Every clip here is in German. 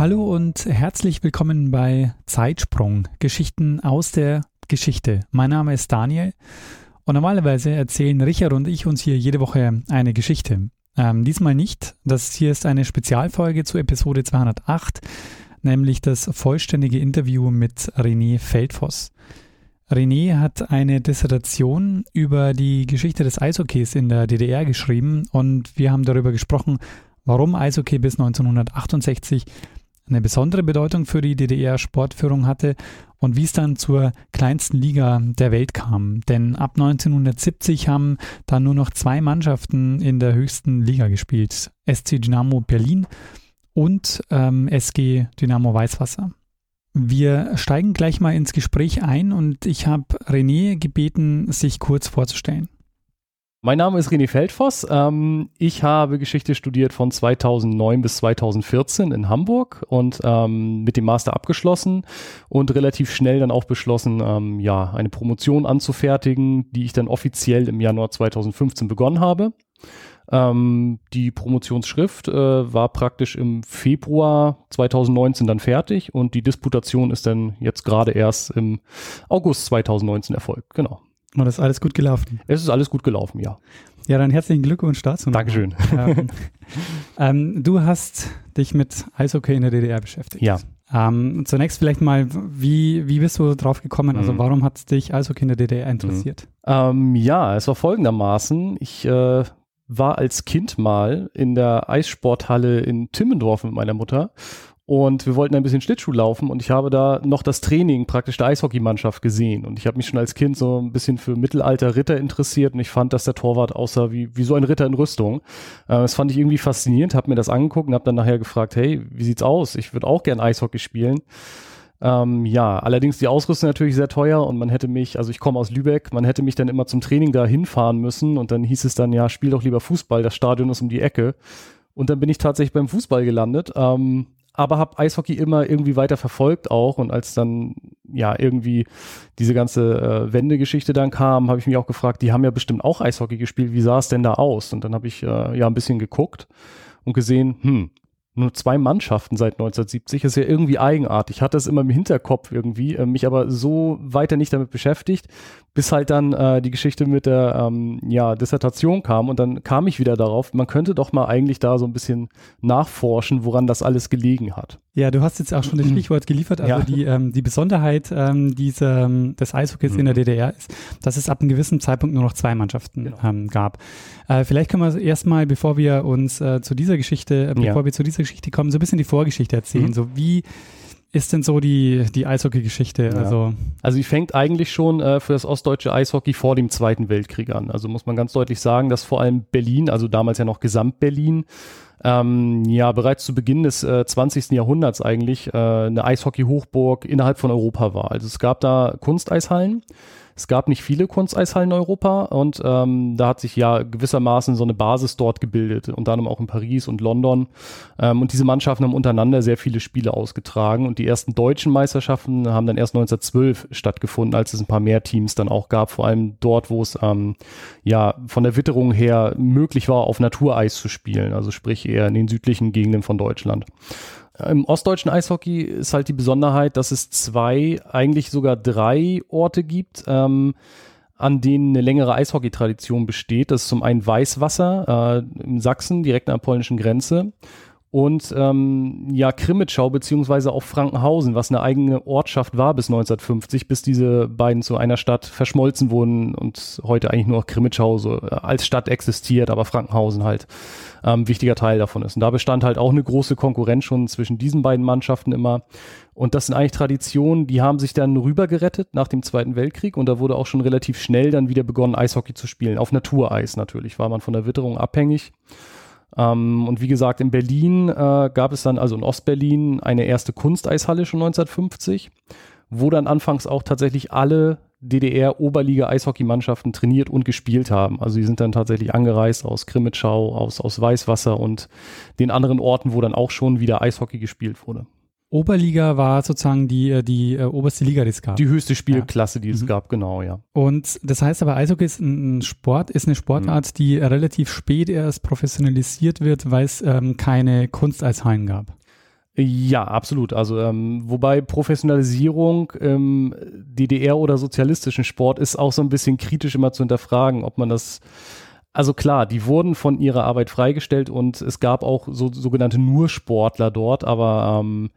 Hallo und herzlich willkommen bei Zeitsprung, Geschichten aus der Geschichte. Mein Name ist Daniel und normalerweise erzählen Richard und ich uns hier jede Woche eine Geschichte. Ähm, diesmal nicht. Das hier ist eine Spezialfolge zu Episode 208, nämlich das vollständige Interview mit René Feldfoss. René hat eine Dissertation über die Geschichte des Eishockeys in der DDR geschrieben und wir haben darüber gesprochen, warum Eishockey bis 1968 eine besondere Bedeutung für die DDR-Sportführung hatte und wie es dann zur kleinsten Liga der Welt kam. Denn ab 1970 haben dann nur noch zwei Mannschaften in der höchsten Liga gespielt. SC Dynamo Berlin und ähm, SG Dynamo Weißwasser. Wir steigen gleich mal ins Gespräch ein und ich habe René gebeten, sich kurz vorzustellen. Mein Name ist René Feldfoss. Ähm, ich habe Geschichte studiert von 2009 bis 2014 in Hamburg und ähm, mit dem Master abgeschlossen und relativ schnell dann auch beschlossen, ähm, ja, eine Promotion anzufertigen, die ich dann offiziell im Januar 2015 begonnen habe. Ähm, die Promotionsschrift äh, war praktisch im Februar 2019 dann fertig und die Disputation ist dann jetzt gerade erst im August 2019 erfolgt. Genau. Und das ist alles gut gelaufen? Es ist alles gut gelaufen, ja. Ja, dann herzlichen Glückwunsch dazu. Dankeschön. Ähm, ähm, du hast dich mit Eishockey in der DDR beschäftigt. Ja. Ähm, zunächst vielleicht mal, wie, wie bist du drauf gekommen? Also mhm. warum hat dich Eishockey in der DDR interessiert? Mhm. Ja, es war folgendermaßen. Ich äh, war als Kind mal in der Eissporthalle in Timmendorf mit meiner Mutter und wir wollten ein bisschen Schlittschuh laufen und ich habe da noch das Training praktisch der Eishockeymannschaft gesehen. Und ich habe mich schon als Kind so ein bisschen für Mittelalter Ritter interessiert und ich fand, dass der Torwart aussah wie, wie so ein Ritter in Rüstung. Äh, das fand ich irgendwie faszinierend, habe mir das angeguckt und habe dann nachher gefragt, hey, wie sieht's aus? Ich würde auch gern Eishockey spielen. Ähm, ja, allerdings die Ausrüstung natürlich sehr teuer und man hätte mich, also ich komme aus Lübeck, man hätte mich dann immer zum Training da hinfahren müssen und dann hieß es dann, ja, spiel doch lieber Fußball, das Stadion ist um die Ecke. Und dann bin ich tatsächlich beim Fußball gelandet. Ähm, aber habe Eishockey immer irgendwie weiter verfolgt auch und als dann ja irgendwie diese ganze äh, Wendegeschichte dann kam, habe ich mich auch gefragt, die haben ja bestimmt auch Eishockey gespielt, wie sah es denn da aus? Und dann habe ich äh, ja ein bisschen geguckt und gesehen, hm, nur zwei Mannschaften seit 1970 ist ja irgendwie eigenartig. Ich hatte es immer im Hinterkopf irgendwie, äh, mich aber so weiter nicht damit beschäftigt, bis halt dann äh, die Geschichte mit der ähm, ja, Dissertation kam und dann kam ich wieder darauf, man könnte doch mal eigentlich da so ein bisschen nachforschen, woran das alles gelegen hat. Ja, du hast jetzt auch schon das Stichwort geliefert. Also ja. die, ähm, die Besonderheit ähm, dieser, ähm, des Eishockeys mhm. in der DDR ist, dass es ab einem gewissen Zeitpunkt nur noch zwei Mannschaften genau. ähm, gab. Äh, vielleicht können wir erstmal, bevor wir uns äh, zu dieser Geschichte, äh, bevor ja. wir zu dieser Geschichte kommen, so ein bisschen die Vorgeschichte erzählen. Mhm. So wie ist denn so die, die Eishockey-Geschichte? Ja. Also, also die fängt eigentlich schon äh, für das ostdeutsche Eishockey vor dem Zweiten Weltkrieg an. Also muss man ganz deutlich sagen, dass vor allem Berlin, also damals ja noch Gesamt-Berlin, ähm, ja bereits zu Beginn des äh, 20. Jahrhunderts eigentlich äh, eine Eishockey-Hochburg innerhalb von Europa war. Also es gab da Kunsteishallen es gab nicht viele Kunsteishallen in Europa und ähm, da hat sich ja gewissermaßen so eine Basis dort gebildet, unter anderem auch in Paris und London. Ähm, und diese Mannschaften haben untereinander sehr viele Spiele ausgetragen und die ersten deutschen Meisterschaften haben dann erst 1912 stattgefunden, als es ein paar mehr Teams dann auch gab, vor allem dort, wo es ähm, ja von der Witterung her möglich war, auf Natureis zu spielen, also sprich eher in den südlichen Gegenden von Deutschland. Im ostdeutschen Eishockey ist halt die Besonderheit, dass es zwei, eigentlich sogar drei Orte gibt, ähm, an denen eine längere Eishockey-Tradition besteht. Das ist zum einen Weißwasser äh, in Sachsen, direkt an der polnischen Grenze und ähm, ja Krimitschau beziehungsweise auch Frankenhausen, was eine eigene Ortschaft war bis 1950, bis diese beiden zu einer Stadt verschmolzen wurden und heute eigentlich nur noch Krimitschau so äh, als Stadt existiert, aber Frankenhausen halt ähm, wichtiger Teil davon ist. Und da bestand halt auch eine große Konkurrenz schon zwischen diesen beiden Mannschaften immer. Und das sind eigentlich Traditionen, die haben sich dann rübergerettet nach dem Zweiten Weltkrieg und da wurde auch schon relativ schnell dann wieder begonnen, Eishockey zu spielen. Auf Natureis natürlich, war man von der Witterung abhängig. Ähm, und wie gesagt, in Berlin äh, gab es dann, also in Ostberlin, eine erste Kunsteishalle schon 1950, wo dann anfangs auch tatsächlich alle DDR-Oberliga-Eishockeymannschaften trainiert und gespielt haben. Also die sind dann tatsächlich angereist aus Krimitschau, aus, aus Weißwasser und den anderen Orten, wo dann auch schon wieder Eishockey gespielt wurde. Oberliga war sozusagen die, äh, die äh, oberste Liga, die es gab. Die höchste Spielklasse, ja. die es mhm. gab, genau, ja. Und das heißt aber, Eishockey ist ein Sport, ist eine Sportart, mhm. die relativ spät erst professionalisiert wird, weil es ähm, keine Kunsteishallen gab. Ja, absolut. Also ähm, wobei Professionalisierung im DDR oder sozialistischen Sport ist auch so ein bisschen kritisch immer zu hinterfragen, ob man das also klar, die wurden von ihrer Arbeit freigestellt und es gab auch so sogenannte Nur-Sportler dort, aber ähm,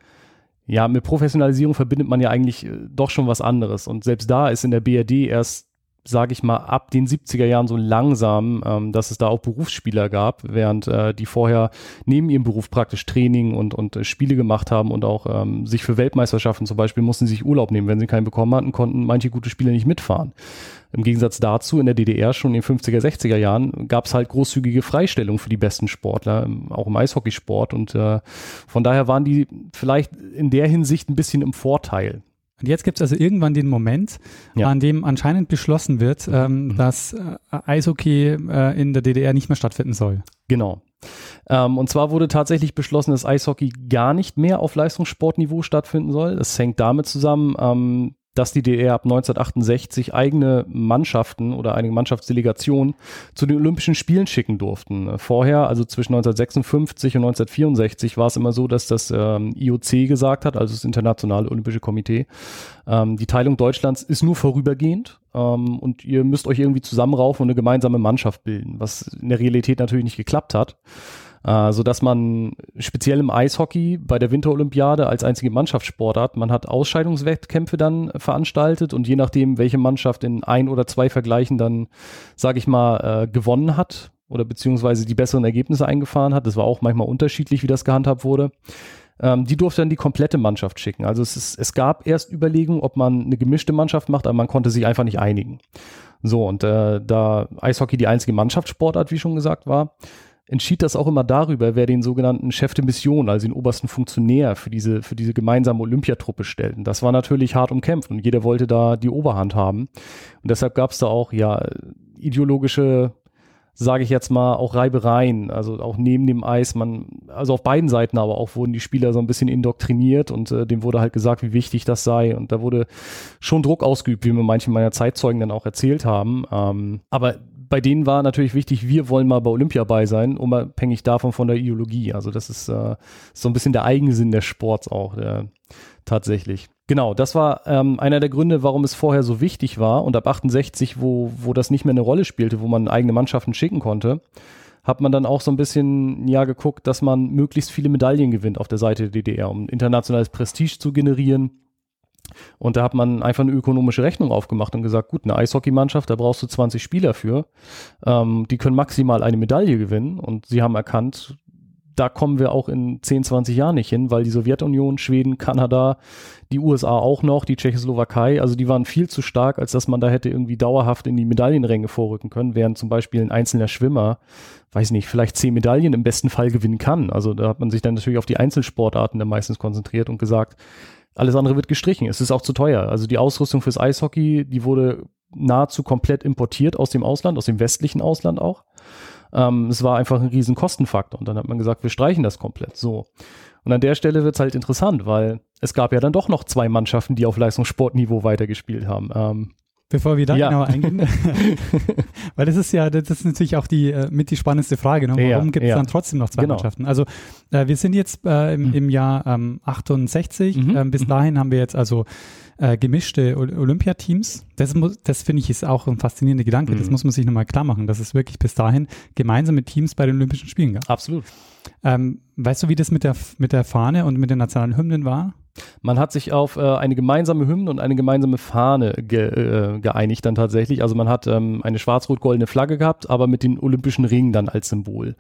ja, mit Professionalisierung verbindet man ja eigentlich äh, doch schon was anderes. Und selbst da ist in der BRD erst sage ich mal, ab den 70er Jahren so langsam, ähm, dass es da auch Berufsspieler gab, während äh, die vorher neben ihrem Beruf praktisch Training und, und äh, Spiele gemacht haben und auch ähm, sich für Weltmeisterschaften zum Beispiel mussten sie sich Urlaub nehmen. Wenn sie keinen bekommen hatten, konnten manche gute Spieler nicht mitfahren. Im Gegensatz dazu in der DDR schon in den 50er, 60er Jahren gab es halt großzügige Freistellung für die besten Sportler, auch im Eishockeysport. Und äh, von daher waren die vielleicht in der Hinsicht ein bisschen im Vorteil. Und jetzt gibt es also irgendwann den Moment, ja. an dem anscheinend beschlossen wird, ähm, mhm. dass äh, Eishockey äh, in der DDR nicht mehr stattfinden soll. Genau. Ähm, und zwar wurde tatsächlich beschlossen, dass Eishockey gar nicht mehr auf Leistungssportniveau stattfinden soll. Das hängt damit zusammen, ähm, dass die DDR ab 1968 eigene Mannschaften oder einige Mannschaftsdelegationen zu den Olympischen Spielen schicken durften. Vorher, also zwischen 1956 und 1964, war es immer so, dass das ähm, IOC gesagt hat, also das Internationale Olympische Komitee, ähm, die Teilung Deutschlands ist nur vorübergehend ähm, und ihr müsst euch irgendwie zusammenraufen und eine gemeinsame Mannschaft bilden, was in der Realität natürlich nicht geklappt hat äh, so dass man speziell im Eishockey bei der Winterolympiade als einzige Mannschaftssportart, man hat Ausscheidungswettkämpfe dann veranstaltet und je nachdem, welche Mannschaft in ein oder zwei Vergleichen dann, sage ich mal, äh, gewonnen hat oder beziehungsweise die besseren Ergebnisse eingefahren hat, das war auch manchmal unterschiedlich, wie das gehandhabt wurde, ähm, die durfte dann die komplette Mannschaft schicken. Also es, ist, es gab erst Überlegungen, ob man eine gemischte Mannschaft macht, aber man konnte sich einfach nicht einigen. So, und äh, da Eishockey die einzige Mannschaftssportart, wie schon gesagt war, entschied das auch immer darüber, wer den sogenannten Chef de Mission, also den obersten Funktionär für diese, für diese gemeinsame Olympiatruppe stellt. Und das war natürlich hart umkämpft und jeder wollte da die Oberhand haben. Und deshalb gab es da auch ja ideologische sage ich jetzt mal, auch Reibereien, also auch neben dem Eis, man, also auf beiden Seiten aber auch wurden die Spieler so ein bisschen indoktriniert und äh, dem wurde halt gesagt, wie wichtig das sei und da wurde schon Druck ausgeübt, wie mir manche meiner Zeitzeugen dann auch erzählt haben. Ähm, aber bei denen war natürlich wichtig, wir wollen mal bei Olympia bei sein, unabhängig davon von der Ideologie. Also das ist äh, so ein bisschen der Eigensinn des Sports auch, der, tatsächlich. Genau, das war ähm, einer der Gründe, warum es vorher so wichtig war und ab 68, wo, wo das nicht mehr eine Rolle spielte, wo man eigene Mannschaften schicken konnte, hat man dann auch so ein bisschen ja geguckt, dass man möglichst viele Medaillen gewinnt auf der Seite der DDR, um internationales Prestige zu generieren und da hat man einfach eine ökonomische Rechnung aufgemacht und gesagt, gut, eine Eishockeymannschaft, da brauchst du 20 Spieler für. Ähm, die können maximal eine Medaille gewinnen. Und sie haben erkannt, da kommen wir auch in 10, 20 Jahren nicht hin, weil die Sowjetunion, Schweden, Kanada, die USA auch noch, die Tschechoslowakei, also die waren viel zu stark, als dass man da hätte irgendwie dauerhaft in die Medaillenränge vorrücken können, während zum Beispiel ein einzelner Schwimmer, weiß nicht, vielleicht zehn Medaillen im besten Fall gewinnen kann. Also da hat man sich dann natürlich auf die Einzelsportarten dann meistens konzentriert und gesagt, alles andere wird gestrichen. Es ist auch zu teuer. Also die Ausrüstung fürs Eishockey, die wurde nahezu komplett importiert aus dem Ausland, aus dem westlichen Ausland auch. Ähm, es war einfach ein riesen Kostenfaktor. Und dann hat man gesagt, wir streichen das komplett. So. Und an der Stelle wird es halt interessant, weil es gab ja dann doch noch zwei Mannschaften, die auf Leistungssportniveau weitergespielt haben. Ähm, Bevor wir da ja. genauer eingehen, weil das ist ja, das ist natürlich auch die äh, mit die spannendste Frage, ne? warum ja, gibt es ja. dann trotzdem noch zwei genau. Mannschaften? Also äh, wir sind jetzt äh, im, mhm. im, Jahr ähm, 68, mhm. ähm, bis mhm. dahin haben wir jetzt also äh, gemischte Olympiateams. Das, muss, das finde ich ist auch ein faszinierender Gedanke, mhm. das muss man sich nochmal klar machen, dass es wirklich bis dahin gemeinsame Teams bei den Olympischen Spielen gab. Absolut. Ähm, weißt du, wie das mit der, mit der Fahne und mit den nationalen Hymnen war? Man hat sich auf äh, eine gemeinsame Hymne und eine gemeinsame Fahne ge, äh, geeinigt dann tatsächlich. Also man hat ähm, eine schwarz-rot-goldene Flagge gehabt, aber mit den olympischen Ringen dann als Symbol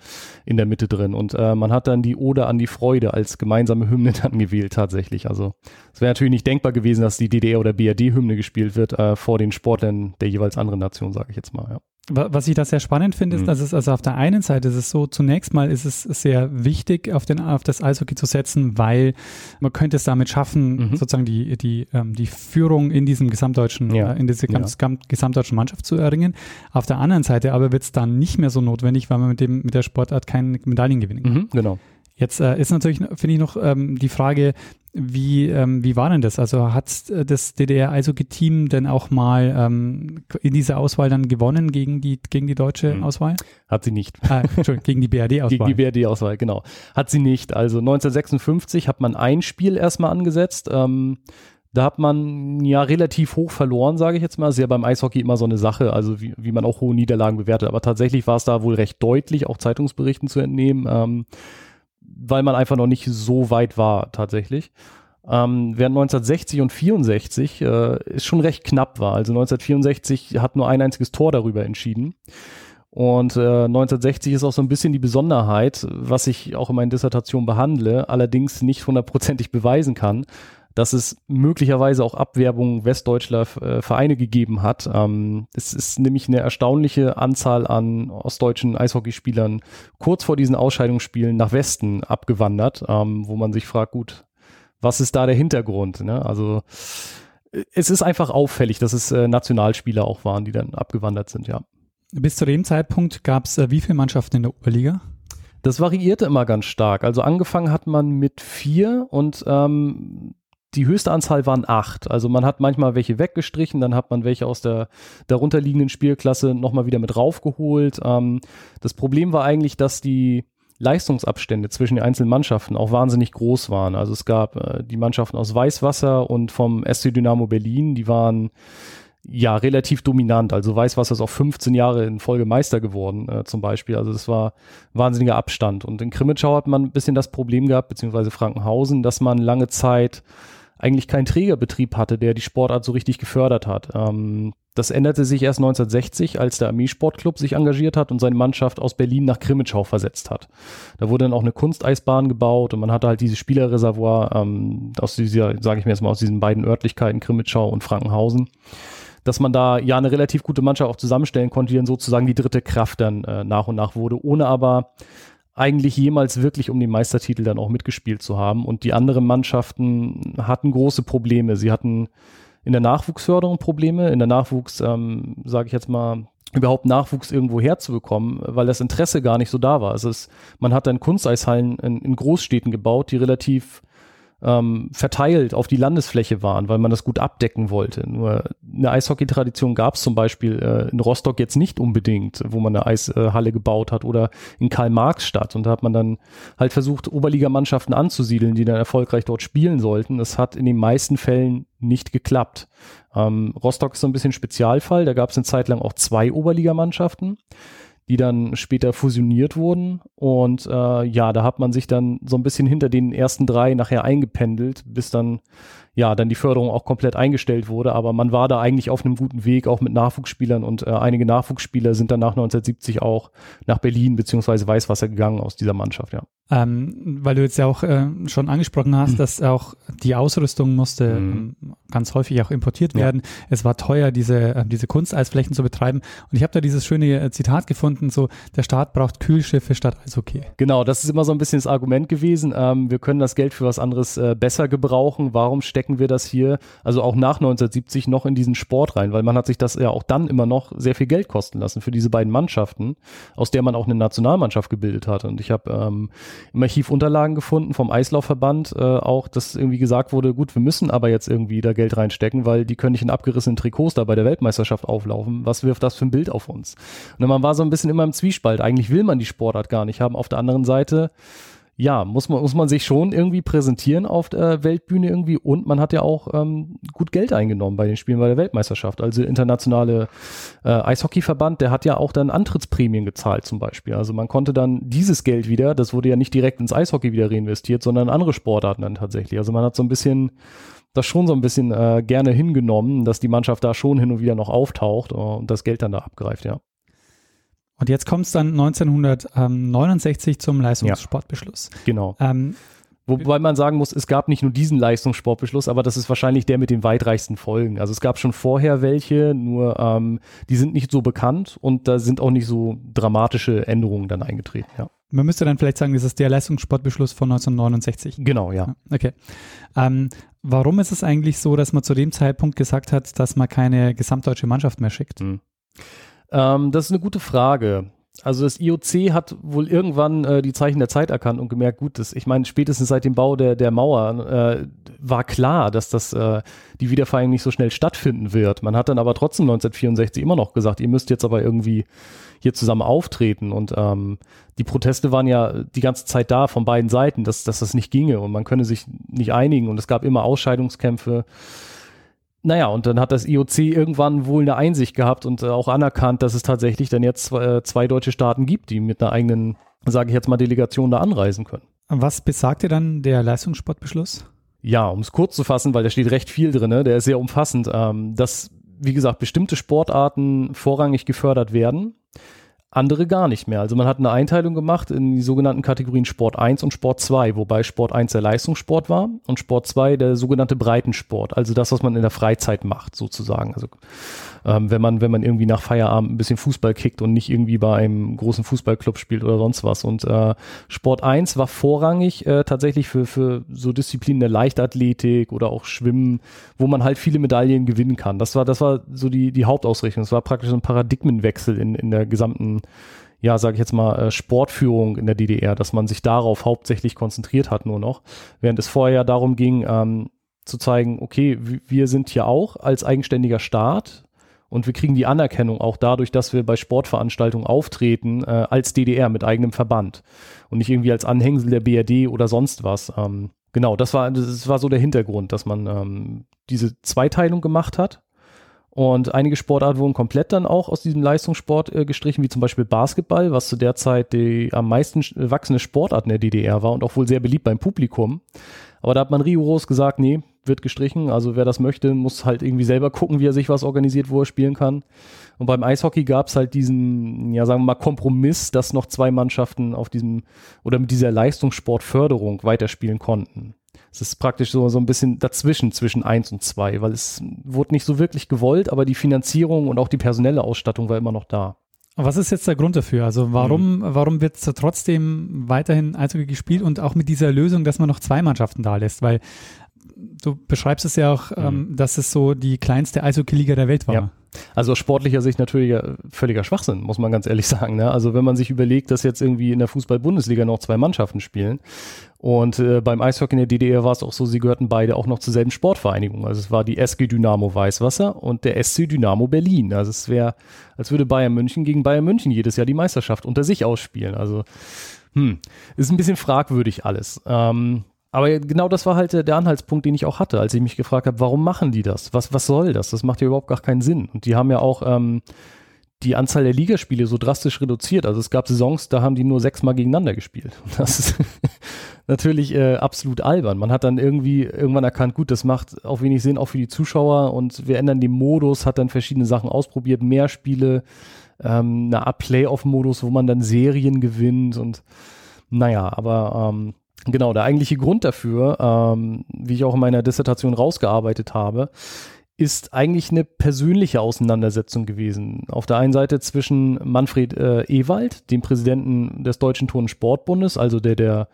in der Mitte drin. Und äh, man hat dann die Ode an die Freude als gemeinsame Hymne dann gewählt tatsächlich. Also es wäre natürlich nicht denkbar gewesen, dass die DDR oder BRD-Hymne gespielt wird äh, vor den Sportlern der jeweils anderen Nation, sage ich jetzt mal. Ja. Was ich da sehr spannend finde, ist, Mhm. dass es also auf der einen Seite ist es so, zunächst mal ist es sehr wichtig, auf, den, auf das Eishockey zu setzen, weil man könnte es damit schaffen, Mhm. sozusagen die, die, ähm, die Führung in diesem gesamtdeutschen, Ja. äh, in dieser Ja. gesamt, gesamtdeutschen Mannschaft zu erringen. Auf der anderen Seite aber wird es dann nicht mehr so notwendig, weil man mit dem, mit der Sportart keine Medaillen gewinnen kann. Mhm, genau. Jetzt äh, ist natürlich, finde ich, noch ähm, die Frage, wie, ähm, wie war denn das? Also hat äh, das DDR-Eishockey-Team denn auch mal ähm, in dieser Auswahl dann gewonnen gegen die, gegen die deutsche Mhm. Auswahl? Hat sie nicht. Ah, Entschuldigung, gegen die BRD-Auswahl. Gegen die BRD-Auswahl, genau. Hat sie nicht. Also 1956 hat man ein Spiel erstmal angesetzt. Ähm, da hat man ja relativ hoch verloren, sage ich jetzt mal. Ist ja beim Eishockey immer so eine Sache, also wie, wie man auch hohe Niederlagen bewertet. Aber tatsächlich war es da wohl recht deutlich, auch Zeitungsberichten zu entnehmen, ähm, weil man einfach noch nicht so weit war tatsächlich. Ähm, während 1960 und 64 äh, es schon recht knapp war. Also 1964 hat nur ein einziges Tor darüber entschieden. Und äh, 1960 ist auch so ein bisschen die Besonderheit, was ich auch in meiner Dissertation behandle, allerdings nicht hundertprozentig beweisen kann, dass es möglicherweise auch Abwerbung westdeutscher äh, Vereine gegeben hat. Ähm, es ist nämlich eine erstaunliche Anzahl an ostdeutschen Eishockeyspielern kurz vor diesen Ausscheidungsspielen nach Westen abgewandert, ähm, wo man sich fragt, gut, was ist da der Hintergrund? Ne? Also äh, es ist einfach auffällig, dass es äh, Nationalspieler auch waren, die dann abgewandert sind, ja. Bis zu dem Zeitpunkt gab es äh, wie viele Mannschaften in der Oberliga? Das variierte immer ganz stark. Also angefangen hat man mit vier und ähm, die höchste Anzahl waren acht. Also man hat manchmal welche weggestrichen, dann hat man welche aus der darunterliegenden Spielklasse nochmal wieder mit raufgeholt. Ähm, das Problem war eigentlich, dass die Leistungsabstände zwischen den einzelnen Mannschaften auch wahnsinnig groß waren. Also es gab äh, die Mannschaften aus Weißwasser und vom SC Dynamo Berlin, die waren ja relativ dominant. Also Weißwasser ist auch 15 Jahre in Folge Meister geworden, äh, zum Beispiel. Also das war wahnsinniger Abstand. Und in Krimitschau hat man ein bisschen das Problem gehabt, beziehungsweise Frankenhausen, dass man lange Zeit eigentlich keinen Trägerbetrieb hatte, der die Sportart so richtig gefördert hat. Ähm, das änderte sich erst 1960, als der Armeesportclub sich engagiert hat und seine Mannschaft aus Berlin nach Krimitschau versetzt hat. Da wurde dann auch eine Kunsteisbahn gebaut und man hatte halt dieses Spielerreservoir ähm, aus dieser, sage ich mir jetzt mal, aus diesen beiden Örtlichkeiten Krimitschau und Frankenhausen dass man da ja eine relativ gute Mannschaft auch zusammenstellen konnte, die dann sozusagen die dritte Kraft dann äh, nach und nach wurde, ohne aber eigentlich jemals wirklich um den Meistertitel dann auch mitgespielt zu haben. Und die anderen Mannschaften hatten große Probleme. Sie hatten in der Nachwuchsförderung Probleme, in der Nachwuchs, ähm, sage ich jetzt mal, überhaupt Nachwuchs irgendwo herzubekommen, weil das Interesse gar nicht so da war. Also es, man hat dann Kunsteishallen in, in Großstädten gebaut, die relativ ähm, verteilt auf die Landesfläche waren, weil man das gut abdecken wollte. Nur eine Eishockey-Tradition gab es zum Beispiel äh, in Rostock jetzt nicht unbedingt, wo man eine Eishalle gebaut hat oder in Karl-Marx-Stadt. Und da hat man dann halt versucht, Oberligamannschaften anzusiedeln, die dann erfolgreich dort spielen sollten. Das hat in den meisten Fällen nicht geklappt. Ähm, Rostock ist so ein bisschen Spezialfall. Da gab es eine Zeit lang auch zwei Oberligamannschaften die dann später fusioniert wurden. Und äh, ja, da hat man sich dann so ein bisschen hinter den ersten drei nachher eingependelt, bis dann ja dann die Förderung auch komplett eingestellt wurde. Aber man war da eigentlich auf einem guten Weg, auch mit Nachwuchsspielern und äh, einige Nachwuchsspieler sind dann nach 1970 auch nach Berlin beziehungsweise Weißwasser gegangen aus dieser Mannschaft, ja. Ähm, weil du jetzt ja auch äh, schon angesprochen hast, dass auch die Ausrüstung musste Mhm. ähm, ganz häufig auch importiert Ja. werden. Es war teuer, diese, äh, diese Kunsteisflächen zu betreiben. Und ich habe da dieses schöne äh, Zitat gefunden, so der Staat braucht Kühlschiffe statt Eishockey. Genau, das ist immer so ein bisschen das Argument gewesen. Ähm, wir können das Geld für was anderes äh, besser gebrauchen. Warum stecken wir das hier, also auch nach 1970, noch in diesen Sport rein? Weil man hat sich das ja auch dann immer noch sehr viel Geld kosten lassen für diese beiden Mannschaften, aus der man auch eine Nationalmannschaft gebildet hat. Und ich habe ähm, im Archiv Unterlagen gefunden vom Eislaufverband, äh, auch, dass irgendwie gesagt wurde, gut, wir müssen aber jetzt irgendwie da Geld reinstecken, weil die können nicht in abgerissenen Trikots da bei der Weltmeisterschaft auflaufen. Was wirft das für ein Bild auf uns? Und man war so ein bisschen immer im Zwiespalt. Eigentlich will man die Sportart gar nicht haben. Auf der anderen Seite, ja, muss man, muss man sich schon irgendwie präsentieren auf der Weltbühne irgendwie und man hat ja auch ähm, gut Geld eingenommen bei den Spielen bei der Weltmeisterschaft. Also der internationale äh, Eishockeyverband, der hat ja auch dann Antrittsprämien gezahlt zum Beispiel. Also man konnte dann dieses Geld wieder, das wurde ja nicht direkt ins Eishockey wieder reinvestiert, sondern in andere Sportarten dann tatsächlich. Also man hat so ein bisschen das schon so ein bisschen äh, gerne hingenommen, dass die Mannschaft da schon hin und wieder noch auftaucht äh, und das Geld dann da abgreift, ja. Und jetzt kommt es dann 1969 zum Leistungssportbeschluss. Genau. Ähm, Wobei man sagen muss, es gab nicht nur diesen Leistungssportbeschluss, aber das ist wahrscheinlich der mit den weitreichsten Folgen. Also es gab schon vorher welche, nur ähm, die sind nicht so bekannt und da sind auch nicht so dramatische Änderungen dann eingetreten, ja. Man müsste dann vielleicht sagen, das ist der Leistungssportbeschluss von 1969. Genau, ja. Okay. Ähm, warum ist es eigentlich so, dass man zu dem Zeitpunkt gesagt hat, dass man keine gesamtdeutsche Mannschaft mehr schickt? Hm. Ähm, das ist eine gute Frage. Also das IOC hat wohl irgendwann äh, die Zeichen der Zeit erkannt und gemerkt, gut, das, ich meine, spätestens seit dem Bau der, der Mauer äh, war klar, dass das äh, die Wiedervereinigung nicht so schnell stattfinden wird. Man hat dann aber trotzdem 1964 immer noch gesagt, ihr müsst jetzt aber irgendwie hier zusammen auftreten. Und ähm, die Proteste waren ja die ganze Zeit da von beiden Seiten, dass, dass das nicht ginge und man könne sich nicht einigen und es gab immer Ausscheidungskämpfe. Naja, und dann hat das IOC irgendwann wohl eine Einsicht gehabt und äh, auch anerkannt, dass es tatsächlich dann jetzt zwei, äh, zwei deutsche Staaten gibt, die mit einer eigenen, sage ich jetzt mal, Delegation da anreisen können. Was besagte dann der Leistungssportbeschluss? Ja, um es kurz zu fassen, weil da steht recht viel drin, ne? der ist sehr umfassend, ähm, dass, wie gesagt, bestimmte Sportarten vorrangig gefördert werden andere gar nicht mehr. Also man hat eine Einteilung gemacht in die sogenannten Kategorien Sport 1 und Sport 2, wobei Sport 1 der Leistungssport war und Sport 2 der sogenannte Breitensport, also das, was man in der Freizeit macht, sozusagen. Also ähm, wenn man, wenn man irgendwie nach Feierabend ein bisschen Fußball kickt und nicht irgendwie bei einem großen Fußballclub spielt oder sonst was. Und äh, Sport 1 war vorrangig äh, tatsächlich für, für so Disziplinen der Leichtathletik oder auch Schwimmen, wo man halt viele Medaillen gewinnen kann. Das war, das war so die, die Hauptausrichtung. Das war praktisch so ein Paradigmenwechsel in, in der gesamten ja, sage ich jetzt mal, äh, Sportführung in der DDR, dass man sich darauf hauptsächlich konzentriert hat nur noch, während es vorher darum ging, ähm, zu zeigen, okay, wir sind hier auch als eigenständiger Staat und wir kriegen die Anerkennung auch dadurch, dass wir bei Sportveranstaltungen auftreten äh, als DDR mit eigenem Verband und nicht irgendwie als Anhängsel der BRD oder sonst was. Ähm, genau, das war, das war so der Hintergrund, dass man ähm, diese Zweiteilung gemacht hat. Und einige Sportarten wurden komplett dann auch aus diesem Leistungssport äh, gestrichen, wie zum Beispiel Basketball, was zu der Zeit die am meisten wachsende Sportart in der DDR war und auch wohl sehr beliebt beim Publikum. Aber da hat man rigoros gesagt, nee, wird gestrichen. Also wer das möchte, muss halt irgendwie selber gucken, wie er sich was organisiert, wo er spielen kann. Und beim Eishockey gab es halt diesen, ja sagen wir mal, Kompromiss, dass noch zwei Mannschaften auf diesem oder mit dieser Leistungssportförderung weiterspielen konnten. Es ist praktisch so, so ein bisschen dazwischen, zwischen eins und zwei, weil es wurde nicht so wirklich gewollt, aber die Finanzierung und auch die personelle Ausstattung war immer noch da. Was ist jetzt der Grund dafür? Also warum, mhm. warum wird trotzdem weiterhin Eishockey gespielt und auch mit dieser Lösung, dass man noch zwei Mannschaften da lässt? Weil du beschreibst es ja auch, mhm. ähm, dass es so die kleinste Eishockey-Liga der Welt war. Ja. Also aus sportlicher Sicht natürlich völliger Schwachsinn, muss man ganz ehrlich sagen. Ne? Also wenn man sich überlegt, dass jetzt irgendwie in der Fußball-Bundesliga noch zwei Mannschaften spielen und äh, beim Eishockey in der DDR war es auch so, sie gehörten beide auch noch zur selben Sportvereinigung. Also es war die SG Dynamo Weißwasser und der SC Dynamo Berlin. Also es wäre, als würde Bayern München gegen Bayern München jedes Jahr die Meisterschaft unter sich ausspielen. Also hm, ist ein bisschen fragwürdig alles. Ähm, aber genau das war halt der Anhaltspunkt, den ich auch hatte, als ich mich gefragt habe, warum machen die das? Was, was soll das? Das macht ja überhaupt gar keinen Sinn. Und die haben ja auch ähm, die Anzahl der Ligaspiele so drastisch reduziert. Also es gab Saisons, da haben die nur sechsmal gegeneinander gespielt. Das ist natürlich äh, absolut albern. Man hat dann irgendwie irgendwann erkannt, gut, das macht auch wenig Sinn, auch für die Zuschauer. Und wir ändern den Modus, hat dann verschiedene Sachen ausprobiert, mehr Spiele, ähm, eine Art Playoff-Modus, wo man dann Serien gewinnt und naja, aber ähm, Genau, der eigentliche Grund dafür, ähm, wie ich auch in meiner Dissertation rausgearbeitet habe, ist eigentlich eine persönliche Auseinandersetzung gewesen. Auf der einen Seite zwischen Manfred äh, Ewald, dem Präsidenten des Deutschen Turn- und Sportbundes, also der der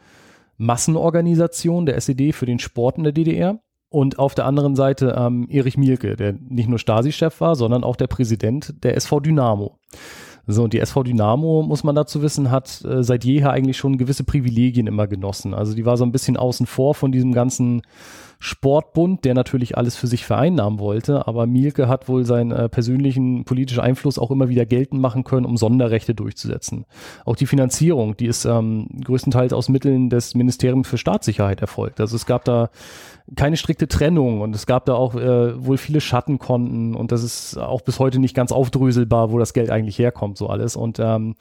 Massenorganisation der SED für den Sport in der DDR, und auf der anderen Seite ähm, Erich Mielke, der nicht nur Stasi-Chef war, sondern auch der Präsident der SV Dynamo. So, und die SV Dynamo, muss man dazu wissen, hat äh, seit jeher eigentlich schon gewisse Privilegien immer genossen. Also die war so ein bisschen außen vor von diesem ganzen Sportbund, der natürlich alles für sich vereinnahmen wollte, aber Mielke hat wohl seinen äh, persönlichen politischen Einfluss auch immer wieder geltend machen können, um Sonderrechte durchzusetzen. Auch die Finanzierung, die ist ähm, größtenteils aus Mitteln des Ministeriums für Staatssicherheit erfolgt. Also es gab da keine strikte Trennung und es gab da auch äh, wohl viele Schattenkonten und das ist auch bis heute nicht ganz aufdröselbar, wo das Geld eigentlich herkommt, so alles. Und ähm,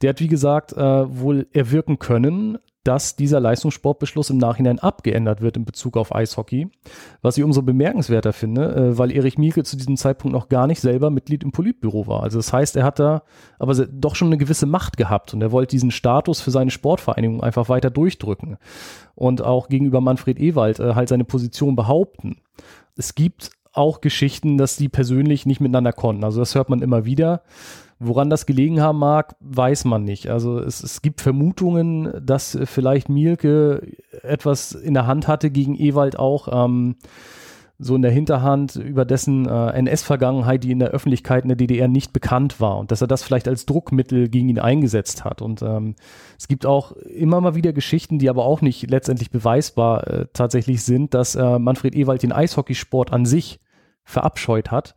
der hat, wie gesagt, äh, wohl erwirken können, dass dieser Leistungssportbeschluss im Nachhinein abgeändert wird in Bezug auf Eishockey, was ich umso bemerkenswerter finde, äh, weil Erich Mielke zu diesem Zeitpunkt noch gar nicht selber Mitglied im Politbüro war. Also das heißt, er hat da aber doch schon eine gewisse Macht gehabt und er wollte diesen Status für seine Sportvereinigung einfach weiter durchdrücken und auch gegenüber Manfred Ewald äh, halt seine Position behaupten. Es gibt auch Geschichten, dass die persönlich nicht miteinander konnten. Also das hört man immer wieder. Woran das gelegen haben mag, weiß man nicht. Also es, es gibt Vermutungen, dass vielleicht Mielke etwas in der Hand hatte gegen Ewald auch. Ähm, so in der Hinterhand über dessen äh, NS-Vergangenheit, die in der Öffentlichkeit in der DDR nicht bekannt war und dass er das vielleicht als Druckmittel gegen ihn eingesetzt hat. Und ähm, es gibt auch immer mal wieder Geschichten, die aber auch nicht letztendlich beweisbar äh, tatsächlich sind, dass äh, Manfred Ewald den Eishockeysport an sich verabscheut hat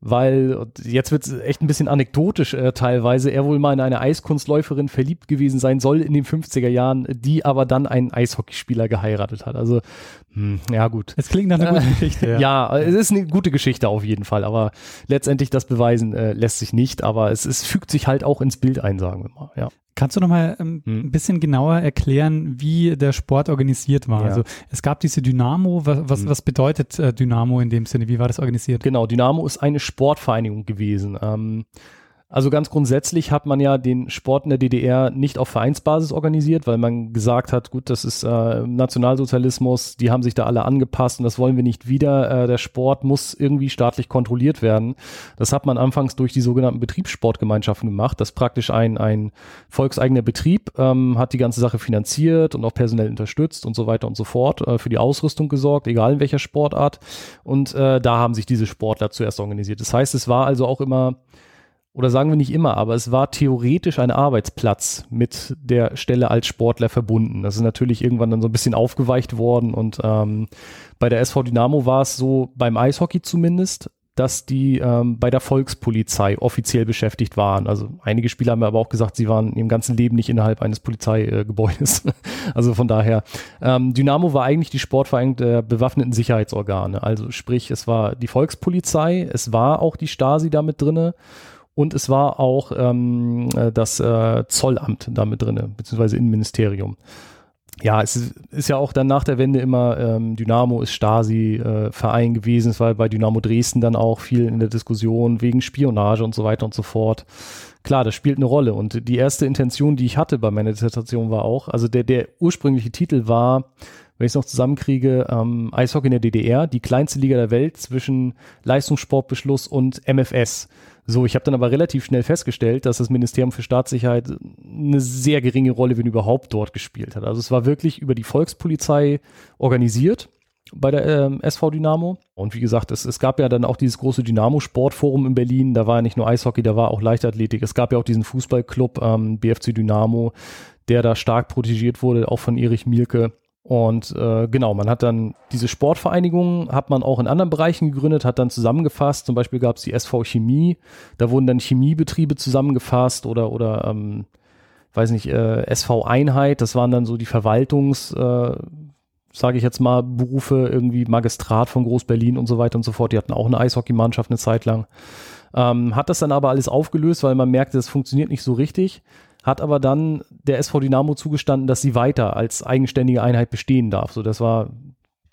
weil jetzt wird es echt ein bisschen anekdotisch äh, teilweise, er wohl mal in eine Eiskunstläuferin verliebt gewesen sein soll in den 50er Jahren, die aber dann einen Eishockeyspieler geheiratet hat. Also, hm, ja gut. Es klingt nach einer guten Geschichte. Ja. ja. es ist eine gute Geschichte auf jeden Fall, aber letztendlich das beweisen äh, lässt sich nicht, aber es, es fügt sich halt auch ins Bild ein, sagen wir mal, ja. Kannst du noch mal ähm, hm. ein bisschen genauer erklären, wie der Sport organisiert war? Ja. Also es gab diese Dynamo. Was, was, hm. was bedeutet äh, Dynamo in dem Sinne? Wie war das organisiert? Genau, Dynamo ist eine Sportvereinigung gewesen. Ähm, also ganz grundsätzlich hat man ja den Sport in der DDR nicht auf Vereinsbasis organisiert, weil man gesagt hat, gut, das ist äh, Nationalsozialismus, die haben sich da alle angepasst und das wollen wir nicht wieder. Äh, der Sport muss irgendwie staatlich kontrolliert werden. Das hat man anfangs durch die sogenannten Betriebssportgemeinschaften gemacht. Das ist praktisch ein, ein volkseigener Betrieb, ähm, hat die ganze Sache finanziert und auch personell unterstützt und so weiter und so fort, äh, für die Ausrüstung gesorgt, egal in welcher Sportart. Und äh, da haben sich diese Sportler zuerst organisiert. Das heißt, es war also auch immer oder sagen wir nicht immer, aber es war theoretisch ein Arbeitsplatz mit der Stelle als Sportler verbunden. Das ist natürlich irgendwann dann so ein bisschen aufgeweicht worden und ähm, bei der SV Dynamo war es so, beim Eishockey zumindest, dass die ähm, bei der Volkspolizei offiziell beschäftigt waren. Also einige Spieler haben aber auch gesagt, sie waren im ganzen Leben nicht innerhalb eines Polizeigebäudes. also von daher, ähm, Dynamo war eigentlich die Sportvereinigung der bewaffneten Sicherheitsorgane. Also sprich, es war die Volkspolizei, es war auch die Stasi damit drinne und es war auch ähm, äh, das äh, Zollamt damit drin, beziehungsweise Innenministerium. Ja, es ist, ist, ja auch dann nach der Wende immer ähm, Dynamo ist Stasi-Verein äh, gewesen. Es war bei Dynamo Dresden dann auch viel in der Diskussion wegen Spionage und so weiter und so fort. Klar, das spielt eine Rolle. Und die erste Intention, die ich hatte bei meiner Dissertation, war auch, also der, der ursprüngliche Titel war, wenn ich es noch zusammenkriege, ähm, Eishockey in der DDR, die kleinste Liga der Welt zwischen Leistungssportbeschluss und MFS. So, ich habe dann aber relativ schnell festgestellt, dass das Ministerium für Staatssicherheit eine sehr geringe Rolle, wenn überhaupt, dort gespielt hat. Also es war wirklich über die Volkspolizei organisiert bei der ähm, SV Dynamo. Und wie gesagt, es, es gab ja dann auch dieses große Dynamo-Sportforum in Berlin. Da war ja nicht nur Eishockey, da war auch Leichtathletik. Es gab ja auch diesen Fußballclub ähm, BFC Dynamo, der da stark protegiert wurde, auch von Erich Mielke. Und äh, genau, man hat dann diese Sportvereinigungen, hat man auch in anderen Bereichen gegründet, hat dann zusammengefasst. Zum Beispiel gab es die SV Chemie, da wurden dann Chemiebetriebe zusammengefasst oder oder ähm, weiß nicht äh, SV Einheit. Das waren dann so die Verwaltungs, äh, sage ich jetzt mal Berufe irgendwie Magistrat von Groß-Berlin und so weiter und so fort. Die hatten auch eine Eishockeymannschaft eine Zeit lang. Ähm, hat das dann aber alles aufgelöst, weil man merkte, das funktioniert nicht so richtig hat aber dann der SV Dynamo zugestanden, dass sie weiter als eigenständige Einheit bestehen darf. So, das war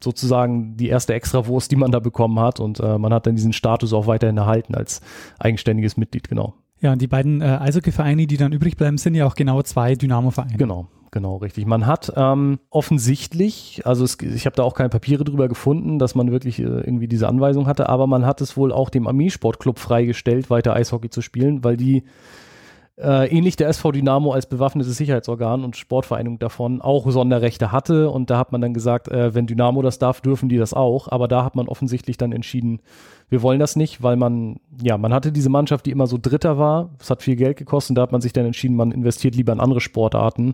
sozusagen die erste Extrawurst, die man da bekommen hat und äh, man hat dann diesen Status auch weiterhin erhalten als eigenständiges Mitglied, genau. Ja, und die beiden äh, Eishockey-Vereine, die dann übrig bleiben, sind ja auch genau zwei Dynamo-Vereine. Genau, genau, richtig. Man hat ähm, offensichtlich, also es, ich habe da auch keine Papiere drüber gefunden, dass man wirklich äh, irgendwie diese Anweisung hatte, aber man hat es wohl auch dem Armeesportclub freigestellt, weiter Eishockey zu spielen, weil die äh, ähnlich der SV Dynamo als bewaffnetes Sicherheitsorgan und Sportvereinigung davon auch Sonderrechte hatte. Und da hat man dann gesagt, äh, wenn Dynamo das darf, dürfen die das auch. Aber da hat man offensichtlich dann entschieden, wir wollen das nicht, weil man, ja, man hatte diese Mannschaft, die immer so Dritter war. Es hat viel Geld gekostet. Und da hat man sich dann entschieden, man investiert lieber in andere Sportarten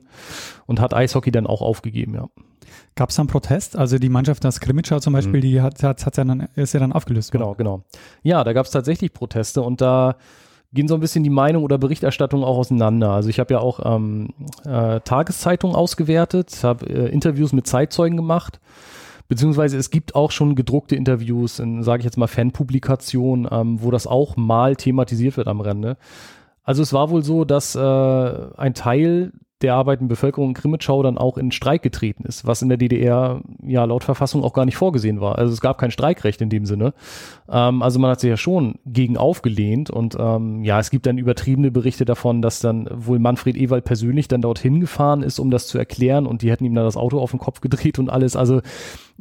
und hat Eishockey dann auch aufgegeben, ja. Gab es da einen Protest? Also die Mannschaft das Krimitschau zum Beispiel, mhm. die hat, hat, hat ja dann, ist ja dann aufgelöst. Genau, genau. Ja, da gab es tatsächlich Proteste und da gehen so ein bisschen die Meinung oder Berichterstattung auch auseinander. Also ich habe ja auch ähm, äh, Tageszeitungen ausgewertet, habe äh, Interviews mit Zeitzeugen gemacht, beziehungsweise es gibt auch schon gedruckte Interviews in, sage ich jetzt mal, Fanpublikationen, ähm, wo das auch mal thematisiert wird am Rande. Also es war wohl so, dass äh, ein Teil der arbeitenden Bevölkerung in Krimitschau dann auch in Streik getreten ist, was in der DDR ja laut Verfassung auch gar nicht vorgesehen war. Also es gab kein Streikrecht in dem Sinne. Ähm, also man hat sich ja schon gegen aufgelehnt und ähm, ja, es gibt dann übertriebene Berichte davon, dass dann wohl Manfred Ewald persönlich dann dorthin gefahren ist, um das zu erklären und die hätten ihm dann das Auto auf den Kopf gedreht und alles. Also